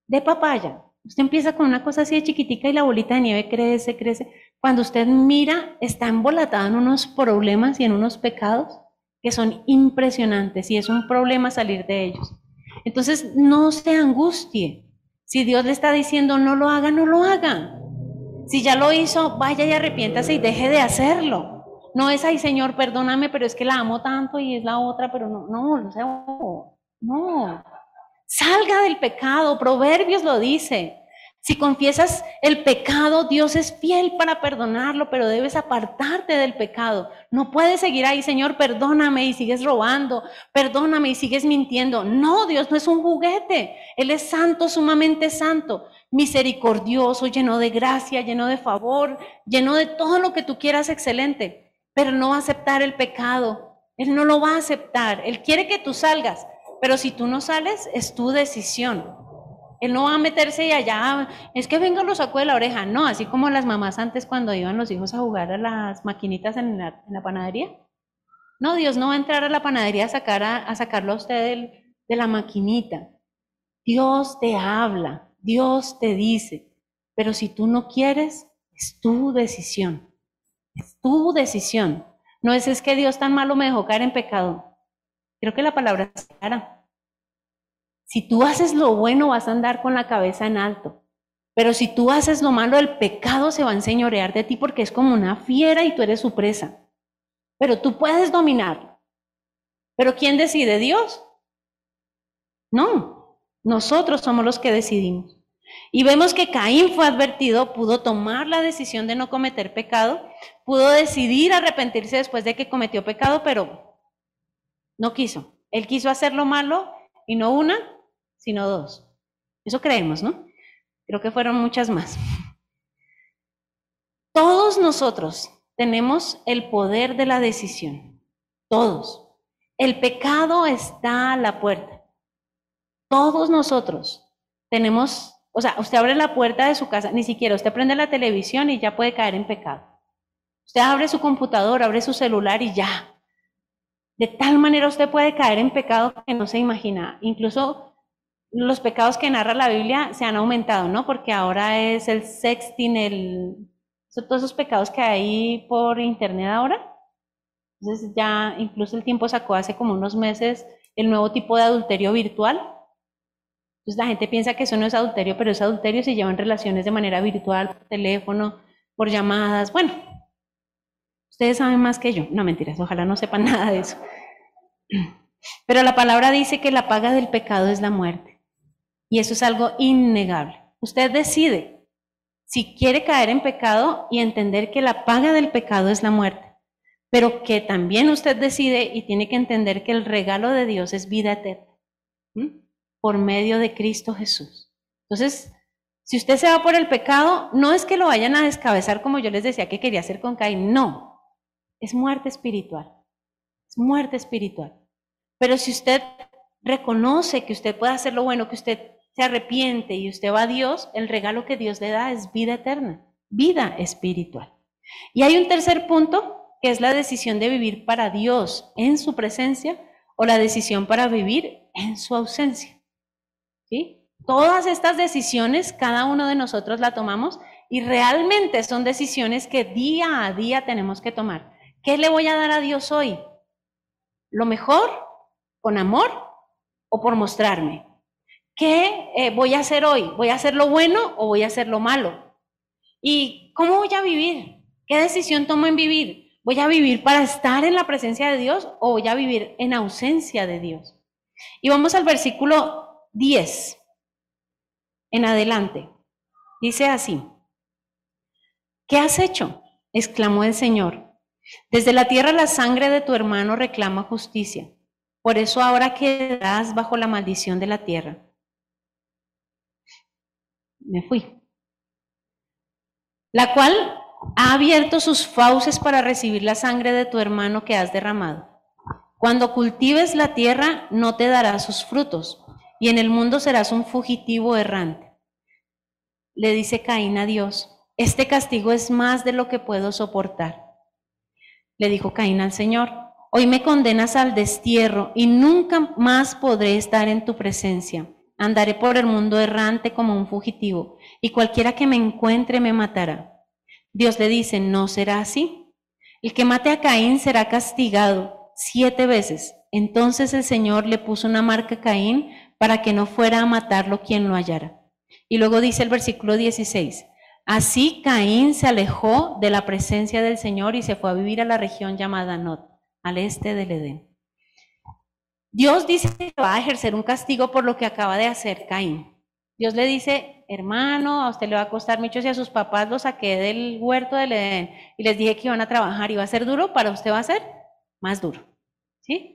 de papaya. Usted empieza con una cosa así de chiquitica y la bolita de nieve crece, crece. Cuando usted mira, está embolatado en unos problemas y en unos pecados que son impresionantes y es un problema salir de ellos. Entonces, no se angustie. Si Dios le está diciendo no lo haga, no lo haga. Si ya lo hizo, vaya y arrepiéntase y deje de hacerlo. No es, ay Señor, perdóname, pero es que la amo tanto y es la otra, pero no, no, no, no. Salga del pecado, Proverbios lo dice. Si confiesas el pecado, Dios es fiel para perdonarlo, pero debes apartarte del pecado. No puedes seguir ahí, Señor, perdóname y sigues robando, perdóname y sigues mintiendo. No, Dios no es un juguete. Él es santo, sumamente santo misericordioso, lleno de gracia, lleno de favor, lleno de todo lo que tú quieras excelente, pero no va a aceptar el pecado. Él no lo va a aceptar. Él quiere que tú salgas, pero si tú no sales, es tu decisión. Él no va a meterse y allá, es que venga lo saco de la oreja. No, así como las mamás antes cuando iban los hijos a jugar a las maquinitas en la, panadería. No, Dios no va a entrar a la panadería a, sacar a, sacarlo a usted de la maquinita. Dios te habla. Dios te dice, pero si tú no quieres, es tu decisión. Es tu decisión. No es, es que Dios tan malo me dejó caer en pecado. Creo que la palabra es clara. Si tú haces lo bueno, vas a andar con la cabeza en alto. Pero si tú haces lo malo, el pecado se va a enseñorear de ti porque es como una fiera y tú eres su presa. Pero tú puedes dominarlo. ¿Pero quién decide? ¿Dios? No, nosotros somos los que decidimos. Y vemos que Caín fue advertido, pudo tomar la decisión de no cometer pecado, pudo decidir arrepentirse después de que cometió pecado, pero no quiso. Él quiso hacer lo malo y no una, sino dos. Eso creemos, ¿no? Creo que fueron muchas más. Todos nosotros tenemos el poder de la decisión. Todos. El pecado está a la puerta. Todos nosotros tenemos, o sea, usted abre la puerta de su casa, ni siquiera usted prende la televisión y ya puede caer en pecado. Usted abre su computador, abre su celular y ya. De tal manera usted puede caer en pecado que no se imagina. Incluso los pecados que narra la Biblia se han aumentado, ¿no? Porque ahora es el sexting, el... todos esos pecados que hay por internet ahora. Entonces ya incluso el tiempo sacó hace como unos meses el nuevo tipo de adulterio virtual. Entonces la gente piensa que eso no es adulterio, pero es adulterio si llevan relaciones de manera virtual, por teléfono, por llamadas. Bueno, ustedes saben más que yo. No mentiras, ojalá no sepan [laughs] nada de eso. Pero la palabra dice que la paga del pecado es la muerte. Y eso es algo innegable. Usted decide si quiere caer en pecado y entender que la paga del pecado es la muerte pero que también usted decide y tiene que entender que el regalo de Dios es vida eterna por medio de Cristo Jesús. Entonces, si usted se va por el pecado, no es que lo vayan a descabezar como yo les decía que quería hacer con Caín, no, es muerte espiritual, es muerte espiritual. Pero si usted reconoce que usted puede hacer lo bueno, que usted se arrepiente y usted va a Dios, el regalo que Dios le da es vida eterna, vida espiritual. Y hay un tercer punto que es la decisión de vivir para Dios en su presencia o la decisión para vivir en su ausencia. ¿Sí? Todas estas decisiones, cada uno de nosotros la tomamos y realmente son decisiones que día a día tenemos que tomar. ¿Qué le voy a dar a Dios hoy? ¿Lo mejor? ¿Con amor? ¿O por mostrarme? ¿Qué eh, voy a hacer hoy? ¿Voy a hacer lo bueno o voy a hacer lo malo? ¿Y cómo voy a vivir? ¿Qué decisión tomo en vivir? ¿Voy a vivir para estar en la presencia de Dios o voy a vivir en ausencia de Dios? Y vamos al versículo 10 en adelante. Dice así, ¿qué has hecho? exclamó el Señor. Desde la tierra la sangre de tu hermano reclama justicia. Por eso ahora quedarás bajo la maldición de la tierra. Me fui. La cual ha abierto sus fauces para recibir la sangre de tu hermano que has derramado. Cuando cultives la tierra, no te dará sus frutos, y en el mundo serás un fugitivo errante. Le dice Caín a Dios, este castigo es más de lo que puedo soportar. Le dijo Caín al Señor, hoy me condenas al destierro y nunca más podré estar en tu presencia. Andaré por el mundo errante como un fugitivo, y cualquiera que me encuentre me matará. Dios le dice, no será así. El que mate a Caín será castigado siete veces. Entonces el Señor le puso una marca a Caín para que no fuera a matarlo quien lo hallara. Y luego dice el versículo 16, así Caín se alejó de la presencia del Señor y se fue a vivir a la región llamada Not, al este del Edén. Dios dice que va a ejercer un castigo por lo que acaba de hacer Caín. Dios le dice, hermano, a usted le va a costar mucho si a sus papás los saqué del huerto del Edén y les dije que iban a trabajar y va a ser duro, para usted va a ser más duro. ¿Sí?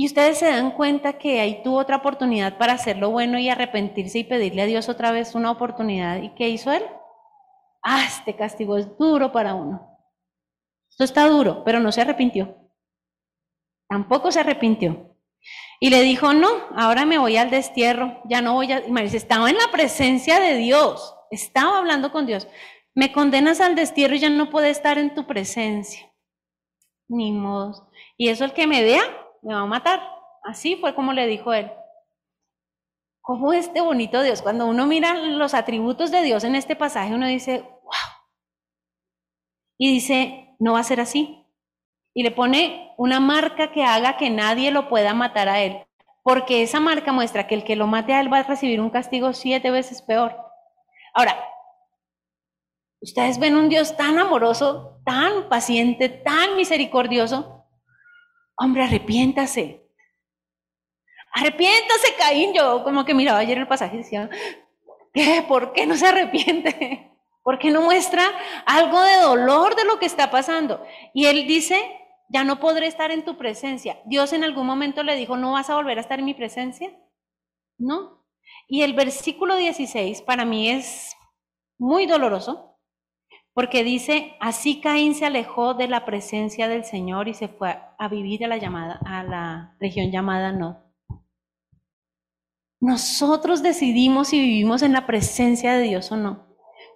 Y ustedes se dan cuenta que ahí tuvo otra oportunidad para hacer lo bueno y arrepentirse y pedirle a Dios otra vez una oportunidad. ¿Y qué hizo él? Ah, este castigo es duro para uno. Esto está duro, pero no se arrepintió. Tampoco se arrepintió. Y le dijo, no, ahora me voy al destierro, ya no voy a... estaba en la presencia de Dios, estaba hablando con Dios. Me condenas al destierro y ya no puedo estar en tu presencia. Ni modo. Y eso el que me vea, me va a matar. Así fue como le dijo él. ¿Cómo este bonito Dios? Cuando uno mira los atributos de Dios en este pasaje, uno dice, wow. Y dice, no va a ser así y le pone una marca que haga que nadie lo pueda matar a él, porque esa marca muestra que el que lo mate a él va a recibir un castigo siete veces peor. Ahora, ustedes ven un Dios tan amoroso, tan paciente, tan misericordioso. Hombre, arrepiéntase. Arrepiéntase, Caín. Yo como que miraba ayer el pasaje y decía, ¿qué? ¿Por qué no se arrepiente? [laughs] ¿Por qué no muestra algo de dolor de lo que está pasando? Y él dice, ya no podré estar en tu presencia. Dios en algún momento le dijo, ¿no vas a volver a estar en mi presencia? No. Y el versículo 16 para mí es muy doloroso, porque dice, así Caín se alejó de la presencia del Señor y se fue a vivir a la, llamada, a la región llamada No. Nosotros decidimos si vivimos en la presencia de Dios o no.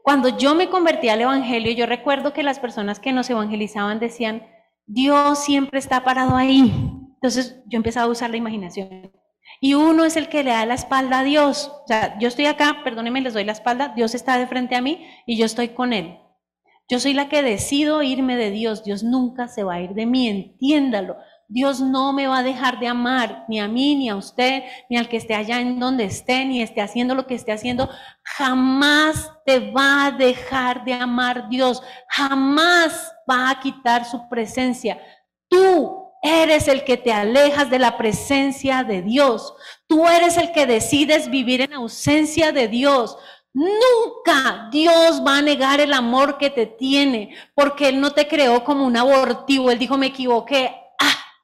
Cuando yo me convertí al Evangelio, yo recuerdo que las personas que nos evangelizaban decían, Dios siempre está parado ahí. Entonces yo empezaba a usar la imaginación. Y uno es el que le da la espalda a Dios. O sea, yo estoy acá, perdónenme, les doy la espalda, Dios está de frente a mí y yo estoy con Él. Yo soy la que decido irme de Dios. Dios nunca se va a ir de mí, entiéndalo. Dios no me va a dejar de amar, ni a mí, ni a usted, ni al que esté allá en donde esté, ni esté haciendo lo que esté haciendo. Jamás te va a dejar de amar Dios. Jamás va a quitar su presencia. Tú eres el que te alejas de la presencia de Dios. Tú eres el que decides vivir en ausencia de Dios. Nunca Dios va a negar el amor que te tiene, porque Él no te creó como un abortivo. Él dijo, me equivoqué,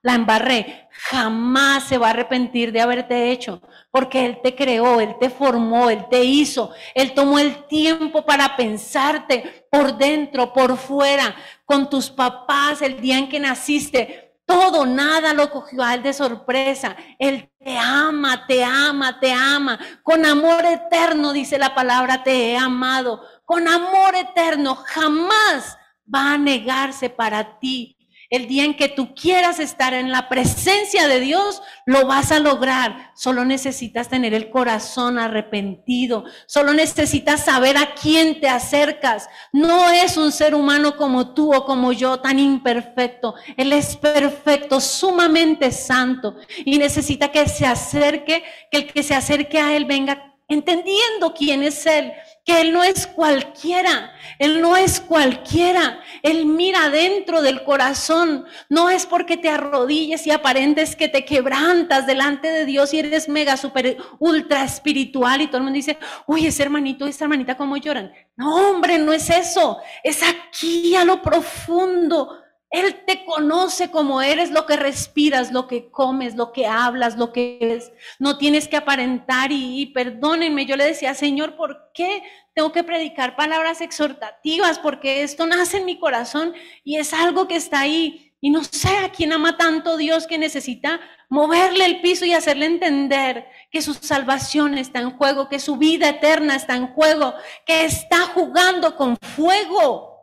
la embarré, jamás se va a arrepentir de haberte hecho, porque Él te creó, Él te formó, Él te hizo, Él tomó el tiempo para pensarte por dentro, por fuera, con tus papás, el día en que naciste. Todo, nada lo cogió a Él de sorpresa. Él te ama, te ama, te ama. Con amor eterno, dice la palabra, te he amado. Con amor eterno, jamás va a negarse para ti el día en que tú quieras estar en la presencia de Dios, lo vas a lograr. Solo necesitas tener el corazón arrepentido. Solo necesitas saber a quién te acercas. No es un ser humano como tú o como yo, tan imperfecto. Él es perfecto, sumamente santo. Y necesita que se acerque, que el que se acerque a Él venga entendiendo quién es Él que Él no es cualquiera, Él no es cualquiera, Él mira dentro del corazón, no es porque te arrodilles y aparentes que te quebrantas delante de Dios y eres mega, super, ultra espiritual y todo el mundo dice, uy, ese hermanito, esa hermanita, ¿cómo lloran? No, hombre, no es eso, es aquí a lo profundo él te conoce como eres, lo que respiras, lo que comes, lo que hablas, lo que es. No tienes que aparentar y, perdónenme, yo le decía, Señor, ¿por qué tengo que predicar palabras exhortativas? Porque esto nace en mi corazón y es algo que está ahí. Y no sé a quién ama tanto Dios que necesita moverle el piso y hacerle entender que su salvación está en juego, que su vida eterna está en juego, que está jugando con fuego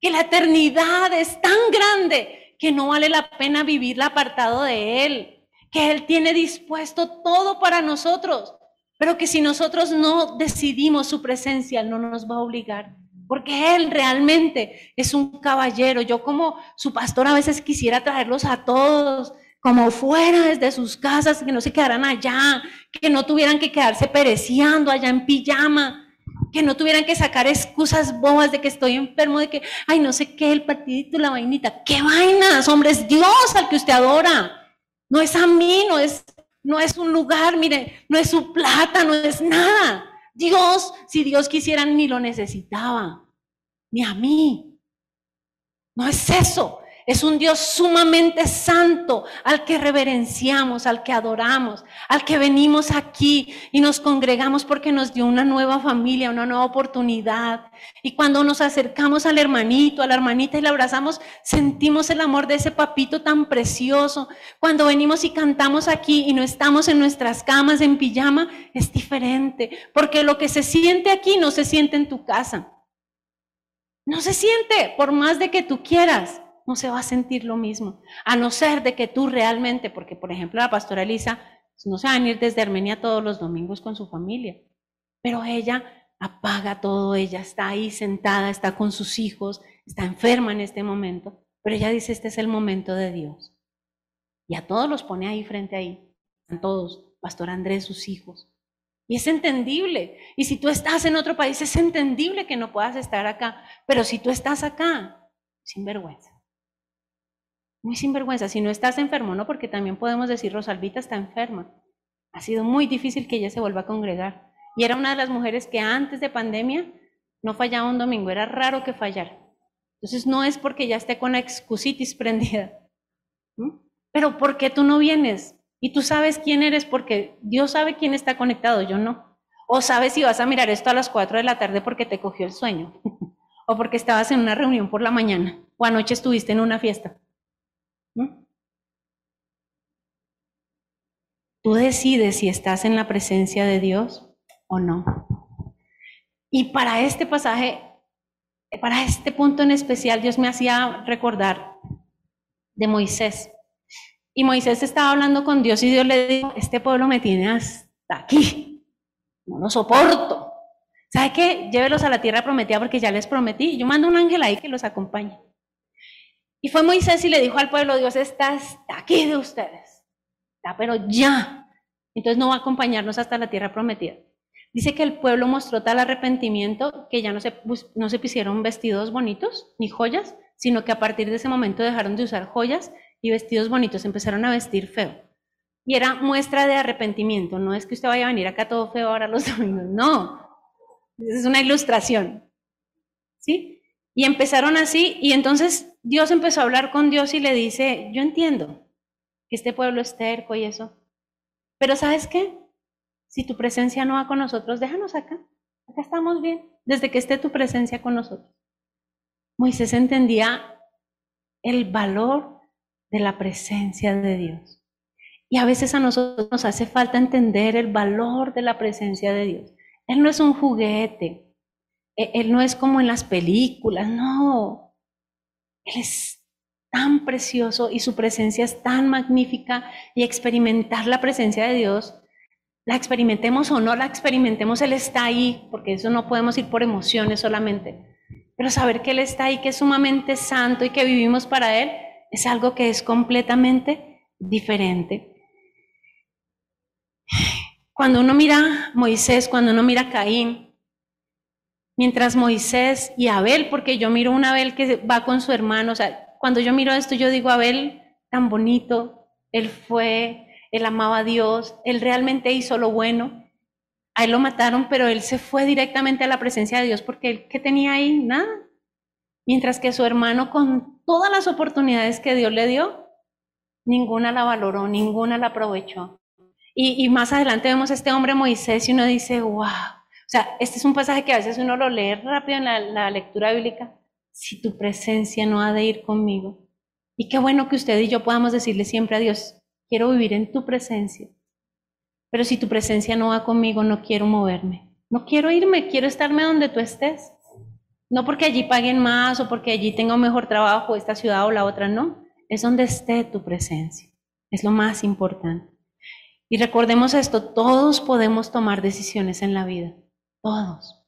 que la eternidad es tan grande que no vale la pena vivirla apartado de Él, que Él tiene dispuesto todo para nosotros, pero que si nosotros no decidimos su presencia, Él no nos va a obligar. Porque Él realmente es un caballero. Yo como su pastor a veces quisiera traerlos a todos como fuera desde sus casas, que no se quedaran allá, que no tuvieran que quedarse pereciendo allá en pijama, que no tuvieran que sacar excusas bobas de que estoy enfermo, de que, ay, no sé qué, el partidito, la vainita. ¿Qué vainas, hombre? Es Dios al que usted adora. No es a mí, no es, no es un lugar, mire, no es su plata, no es nada. Dios, si Dios quisiera, ni lo necesitaba, ni a mí. No es eso. Es un Dios sumamente santo al que reverenciamos, al que adoramos, al que venimos aquí y nos congregamos porque nos dio una nueva familia, una nueva oportunidad. Y cuando nos acercamos al hermanito, a la hermanita y la abrazamos, sentimos el amor de ese papito tan precioso. Cuando venimos y cantamos aquí y no estamos en nuestras camas en pijama, es diferente, porque lo que se siente aquí no se siente en tu casa. No se siente por más de que tú quieras no se va a sentir lo mismo, a no ser de que tú realmente, porque por ejemplo la pastora Elisa pues, no se va a ir desde Armenia todos los domingos con su familia, pero ella apaga todo, ella está ahí sentada, está con sus hijos, está enferma en este momento, pero ella dice, este es el momento de Dios. Y a todos los pone ahí frente ahí, a todos, Pastor Andrés, sus hijos. Y es entendible. Y si tú estás en otro país, es entendible que no puedas estar acá. Pero si tú estás acá, sin vergüenza muy sinvergüenza. Si no estás enfermo, ¿no? Porque también podemos decir, Rosalvita está enferma. Ha sido muy difícil que ella se vuelva a congregar. Y era una de las mujeres que antes de pandemia no fallaba un domingo, era raro que fallara. Entonces no es porque ya esté con la excusitis [laughs] prendida. Pero ¿por qué tú no vienes? Y tú sabes quién eres porque Dios sabe quién está conectado, yo no. O sabes si vas a mirar esto a las 4 de la tarde porque te cogió el sueño. [laughs] o porque estabas en una reunión por la mañana. O anoche estuviste en una fiesta. Tú decides si estás en la presencia de Dios o no. Y para este pasaje, para este punto en especial, Dios me hacía recordar de Moisés. Y Moisés estaba hablando con Dios y Dios le dijo, este pueblo me tiene hasta aquí, no lo soporto. ¿Sabe qué? Llévelos a la tierra prometida porque ya les prometí. Yo mando un ángel ahí que los acompañe. Y fue Moisés y le dijo al pueblo, Dios está hasta aquí de ustedes. Pero ya. Entonces no va a acompañarnos hasta la tierra prometida. Dice que el pueblo mostró tal arrepentimiento que ya no se, no se pusieron vestidos bonitos ni joyas, sino que a partir de ese momento dejaron de usar joyas y vestidos bonitos, empezaron a vestir feo. Y era muestra de arrepentimiento, no es que usted vaya a venir acá todo feo ahora los [laughs] domingos, no, es una ilustración. ¿Sí? Y empezaron así y entonces Dios empezó a hablar con Dios y le dice, yo entiendo que este pueblo es terco y eso, pero ¿sabes qué? Si tu presencia no va con nosotros, déjanos acá, acá estamos bien, desde que esté tu presencia con nosotros. Moisés entendía el valor de la presencia de Dios. Y a veces a nosotros nos hace falta entender el valor de la presencia de Dios. Él no es un juguete. E, él no es como en las películas, no. Él es tan precioso y su presencia es tan magnífica y experimentar la presencia de Dios, la experimentemos o no la experimentemos, Él está ahí, porque eso no podemos ir por emociones solamente. Pero saber que Él está ahí, que es sumamente santo y que vivimos para Él, es algo que es completamente diferente. Cuando uno mira Moisés, cuando uno mira Caín, mientras Moisés y Abel, porque yo miro a Abel que va con su hermano, o sea, cuando yo miro esto, yo digo, Abel, tan bonito, él fue, él amaba a Dios, él realmente hizo lo bueno. A él lo mataron, pero él se fue directamente a la presencia de Dios porque él, ¿qué tenía ahí? Nada. Mientras que su hermano, con todas las oportunidades que Dios le dio, ninguna la valoró, ninguna la aprovechó. Y, más adelante vemos a este hombre Moisés y uno dice, wow. O sea, este es un pasaje que a veces uno lo lee rápido en la, lectura bíblica. Si tu presencia no ha de ir conmigo. Y qué bueno que usted y yo podamos decirle siempre a Dios, quiero vivir en tu presencia. Pero si tu presencia no va conmigo, no quiero moverme. No quiero irme, quiero estarme donde tú estés. No porque allí paguen más o porque allí tenga un mejor trabajo, esta ciudad o la otra, no. Es donde esté tu presencia. Es lo más importante. Y recordemos esto, todos podemos tomar decisiones en la vida, todos.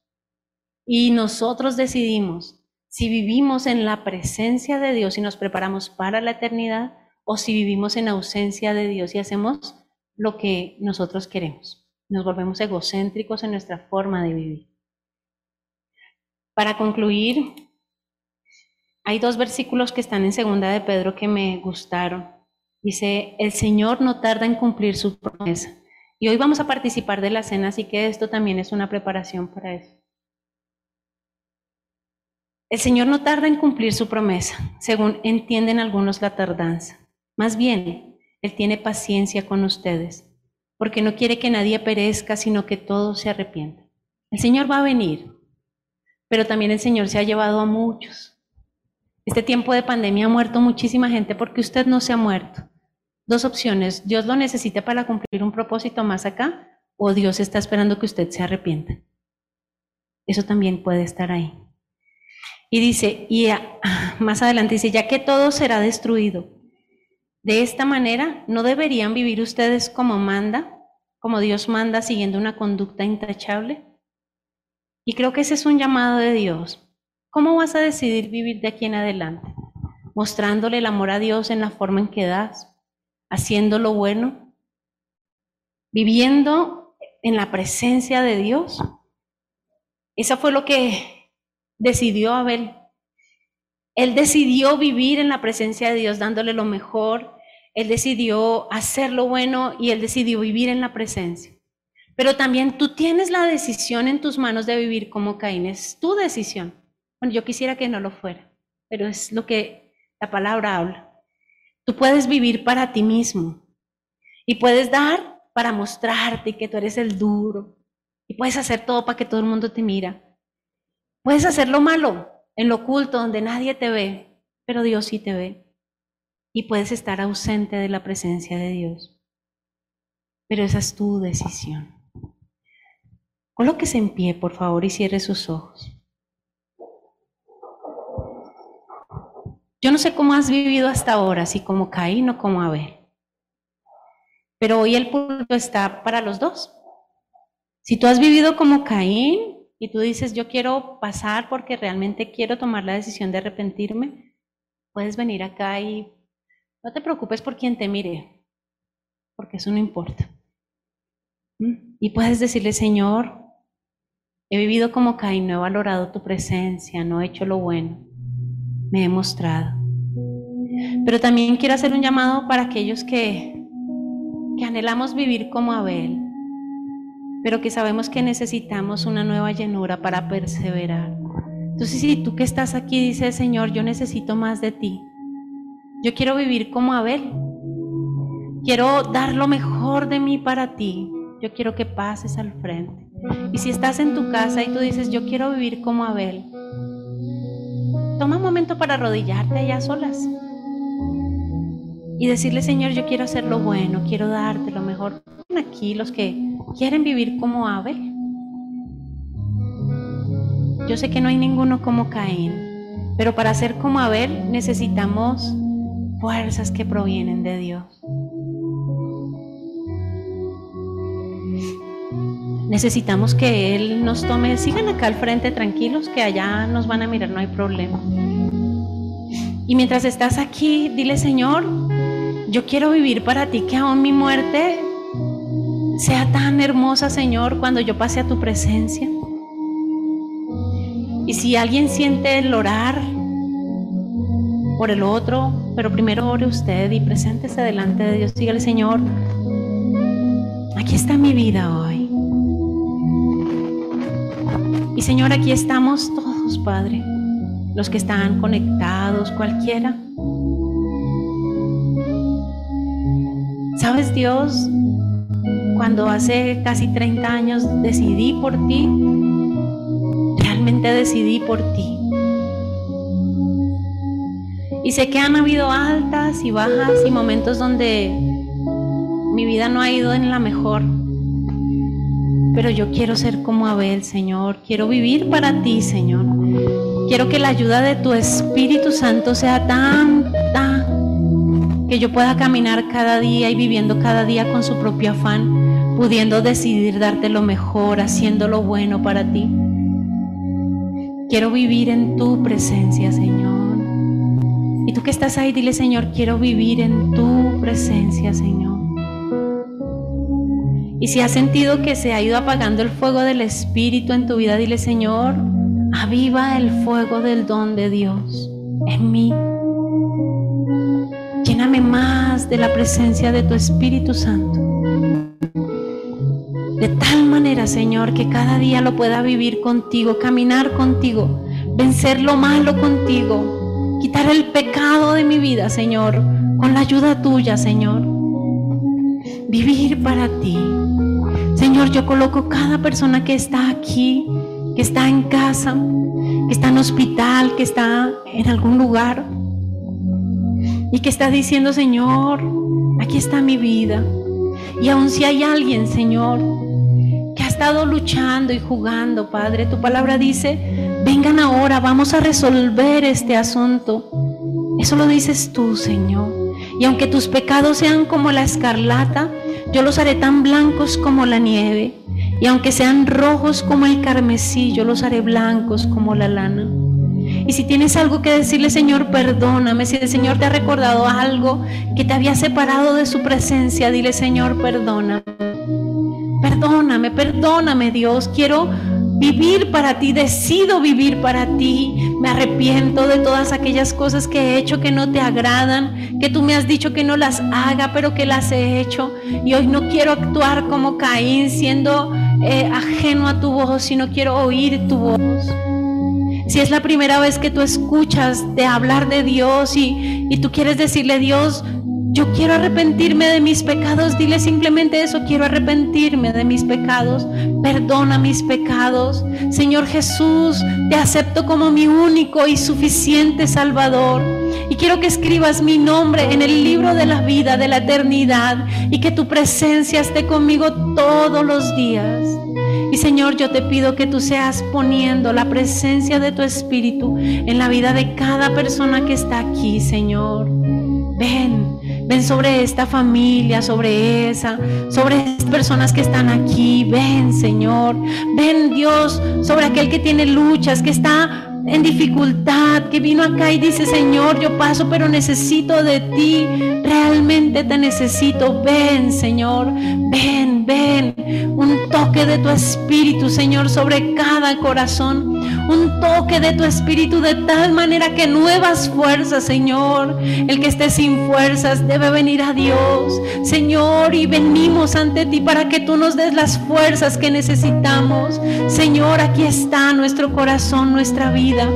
Y nosotros decidimos si vivimos en la presencia de Dios y nos preparamos para la eternidad o si vivimos en ausencia de Dios y hacemos lo que nosotros queremos. Nos volvemos egocéntricos en nuestra forma de vivir. Para concluir, hay dos versículos que están en segunda de Pedro que me gustaron. Dice, el Señor no tarda en cumplir su promesa. Y hoy vamos a participar de la cena, así que esto también es una preparación para eso. El Señor no tarda en cumplir su promesa, según entienden algunos la tardanza. Más bien, Él tiene paciencia con ustedes, porque no quiere que nadie perezca, sino que todos se arrepientan. El Señor va a venir, pero también el Señor se ha llevado a muchos. Este tiempo de pandemia ha muerto muchísima gente porque usted no se ha muerto. Dos opciones, Dios lo necesita para cumplir un propósito más acá o Dios está esperando que usted se arrepienta. Eso también puede estar ahí. Y dice, y [laughs] más adelante dice, ya que todo será destruido, de esta manera no deberían vivir ustedes como manda, como Dios manda, siguiendo una conducta intachable. Y creo que ese es un llamado de Dios. ¿Cómo vas a decidir vivir de aquí en adelante? Mostrándole el amor a Dios en la forma en que das, haciendo lo bueno, viviendo en la presencia de Dios. Eso fue lo que decidió Abel. Él decidió vivir en la presencia de Dios dándole lo mejor. Él decidió hacer lo bueno y él decidió vivir en la presencia. Pero también tú tienes la decisión en tus manos de vivir como Caín. Es tu decisión. Bueno, yo quisiera que no lo fuera, pero es lo que la palabra habla. Tú puedes vivir para ti mismo y puedes dar para mostrarte que tú eres el duro y puedes hacer todo para que todo el mundo te mira. Puedes hacer lo malo en lo oculto donde nadie te ve, pero Dios sí te ve. Y puedes estar ausente de la presencia de Dios. Pero esa es tu decisión. Colóquese en pie, por favor, y cierre sus ojos. Yo no sé cómo has vivido hasta ahora, si como Caín o como Abel. Pero hoy el punto está para los dos. Si tú has vivido como Caín y tú dices, yo quiero pasar porque realmente quiero tomar la decisión de arrepentirme, puedes venir acá y no te preocupes por quien te mire, porque eso no importa. ¿Mm? Y puedes decirle, Señor, He vivido como Caín, no he valorado tu presencia, no he hecho lo bueno, me he mostrado. Pero también quiero hacer un llamado para aquellos que, que anhelamos vivir como Abel, pero que sabemos que necesitamos una nueva llenura para perseverar. Entonces, si tú que estás aquí dices, Señor, yo necesito más de ti, yo quiero vivir como Abel, quiero dar lo mejor de mí para ti, yo quiero que pases al frente. Y si estás en tu casa y tú dices, yo quiero vivir como Abel, toma un momento para arrodillarte allá solas y decirle, Señor, yo quiero hacer lo bueno, quiero darte lo mejor. Aquí los que quieren vivir como Abel. Yo sé que no hay ninguno como Caín, pero para ser como Abel necesitamos fuerzas que provienen de Dios. necesitamos que Él nos tome, sigan acá al frente tranquilos, que allá nos van a mirar, no hay problema. Y mientras estás aquí, dile Señor, yo quiero vivir para ti, que aún mi muerte sea tan hermosa, Señor, cuando yo pase a tu presencia. Y si alguien siente el orar por el otro, pero primero ore usted y preséntese delante de Dios, dígale Señor, aquí está mi vida hoy. Y Señor, aquí estamos todos, Padre, los que están conectados, cualquiera. ¿Sabes, Dios? Cuando hace casi 30 años decidí por ti, realmente decidí por ti. Y sé que han habido altas y bajas y momentos donde mi vida no ha ido en la mejor. Pero yo quiero ser como Abel, Señor. Quiero vivir para ti, Señor. Quiero que la ayuda de tu Espíritu Santo sea tanta que yo pueda caminar cada día y viviendo cada día con su propio afán, pudiendo decidir darte lo mejor, haciendo lo bueno para ti. Quiero vivir en tu presencia, Señor. Y tú que estás ahí, dile, Señor, quiero vivir en tu presencia, Señor. Y si has sentido que se ha ido apagando el fuego del Espíritu en tu vida, dile Señor, aviva el fuego del don de Dios en mí. Lléname más de la presencia de tu Espíritu Santo. De tal manera, Señor, que cada día lo pueda vivir contigo, caminar contigo, vencer lo malo contigo, quitar el pecado de mi vida, Señor, con la ayuda tuya, Señor. Vivir para ti. Señor, yo coloco cada persona que está aquí, que está en casa, que está en hospital, que está en algún lugar y que está diciendo, Señor, aquí está mi vida. Y aun si hay alguien, Señor, estado luchando y jugando, Padre, tu palabra dice, vengan ahora, vamos a resolver este asunto. Eso lo dices tú, Señor. Y aunque tus pecados sean como la escarlata, yo los haré tan blancos como la nieve, y aunque sean rojos como el carmesí, yo los haré blancos como la lana. Y si tienes algo que decirle, Señor, perdóname. Si el Señor te ha recordado algo que te había separado de su presencia, dile, Señor, perdóname. Perdóname, perdóname, Dios. Quiero vivir para ti, decido vivir para ti. Me arrepiento de todas aquellas cosas que he hecho que no te agradan, que tú me has dicho que no las haga, pero que las he hecho. Y hoy no quiero actuar como Caín, siendo eh, ajeno a tu voz, sino quiero oír tu voz. Si es la primera vez que tú escuchas de hablar de Dios y, y tú quieres decirle, Dios, yo quiero arrepentirme de mis pecados. Dile simplemente eso. Quiero arrepentirme de mis pecados. Perdona mis pecados. Señor Jesús, te acepto como mi único y suficiente Salvador. Y quiero que escribas mi nombre en el libro de la vida, de la eternidad. Y que tu presencia esté conmigo todos los días. Y Señor, yo te pido que tú seas poniendo la presencia de tu Espíritu en la vida de cada persona que está aquí, Señor. Ven, ven sobre esta familia, sobre esa, sobre estas personas que están aquí. Ven, Señor. Ven, Dios, sobre aquel que tiene luchas, que está en dificultad, que vino acá y dice, Señor, yo paso, pero necesito de ti, realmente te necesito. Ven, Señor, ven, ven. Un toque de tu espíritu, Señor, sobre cada corazón. Un toque de tu espíritu de tal manera que nuevas fuerzas, Señor. El que esté sin fuerzas debe venir a Dios, Señor, y venimos ante ti para que tú nos des las fuerzas que necesitamos. Señor, aquí está nuestro corazón, nuestra vida.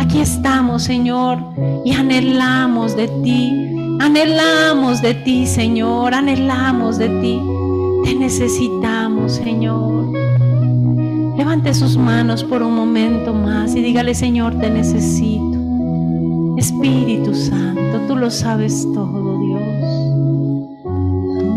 Aquí estamos, Señor, y anhelamos de ti. Anhelamos de ti, Señor, anhelamos de ti. Te necesitamos, Señor. Levante sus manos por un momento más y dígale, Señor, te necesito. Espíritu Santo, tú lo sabes todo, Dios. En tu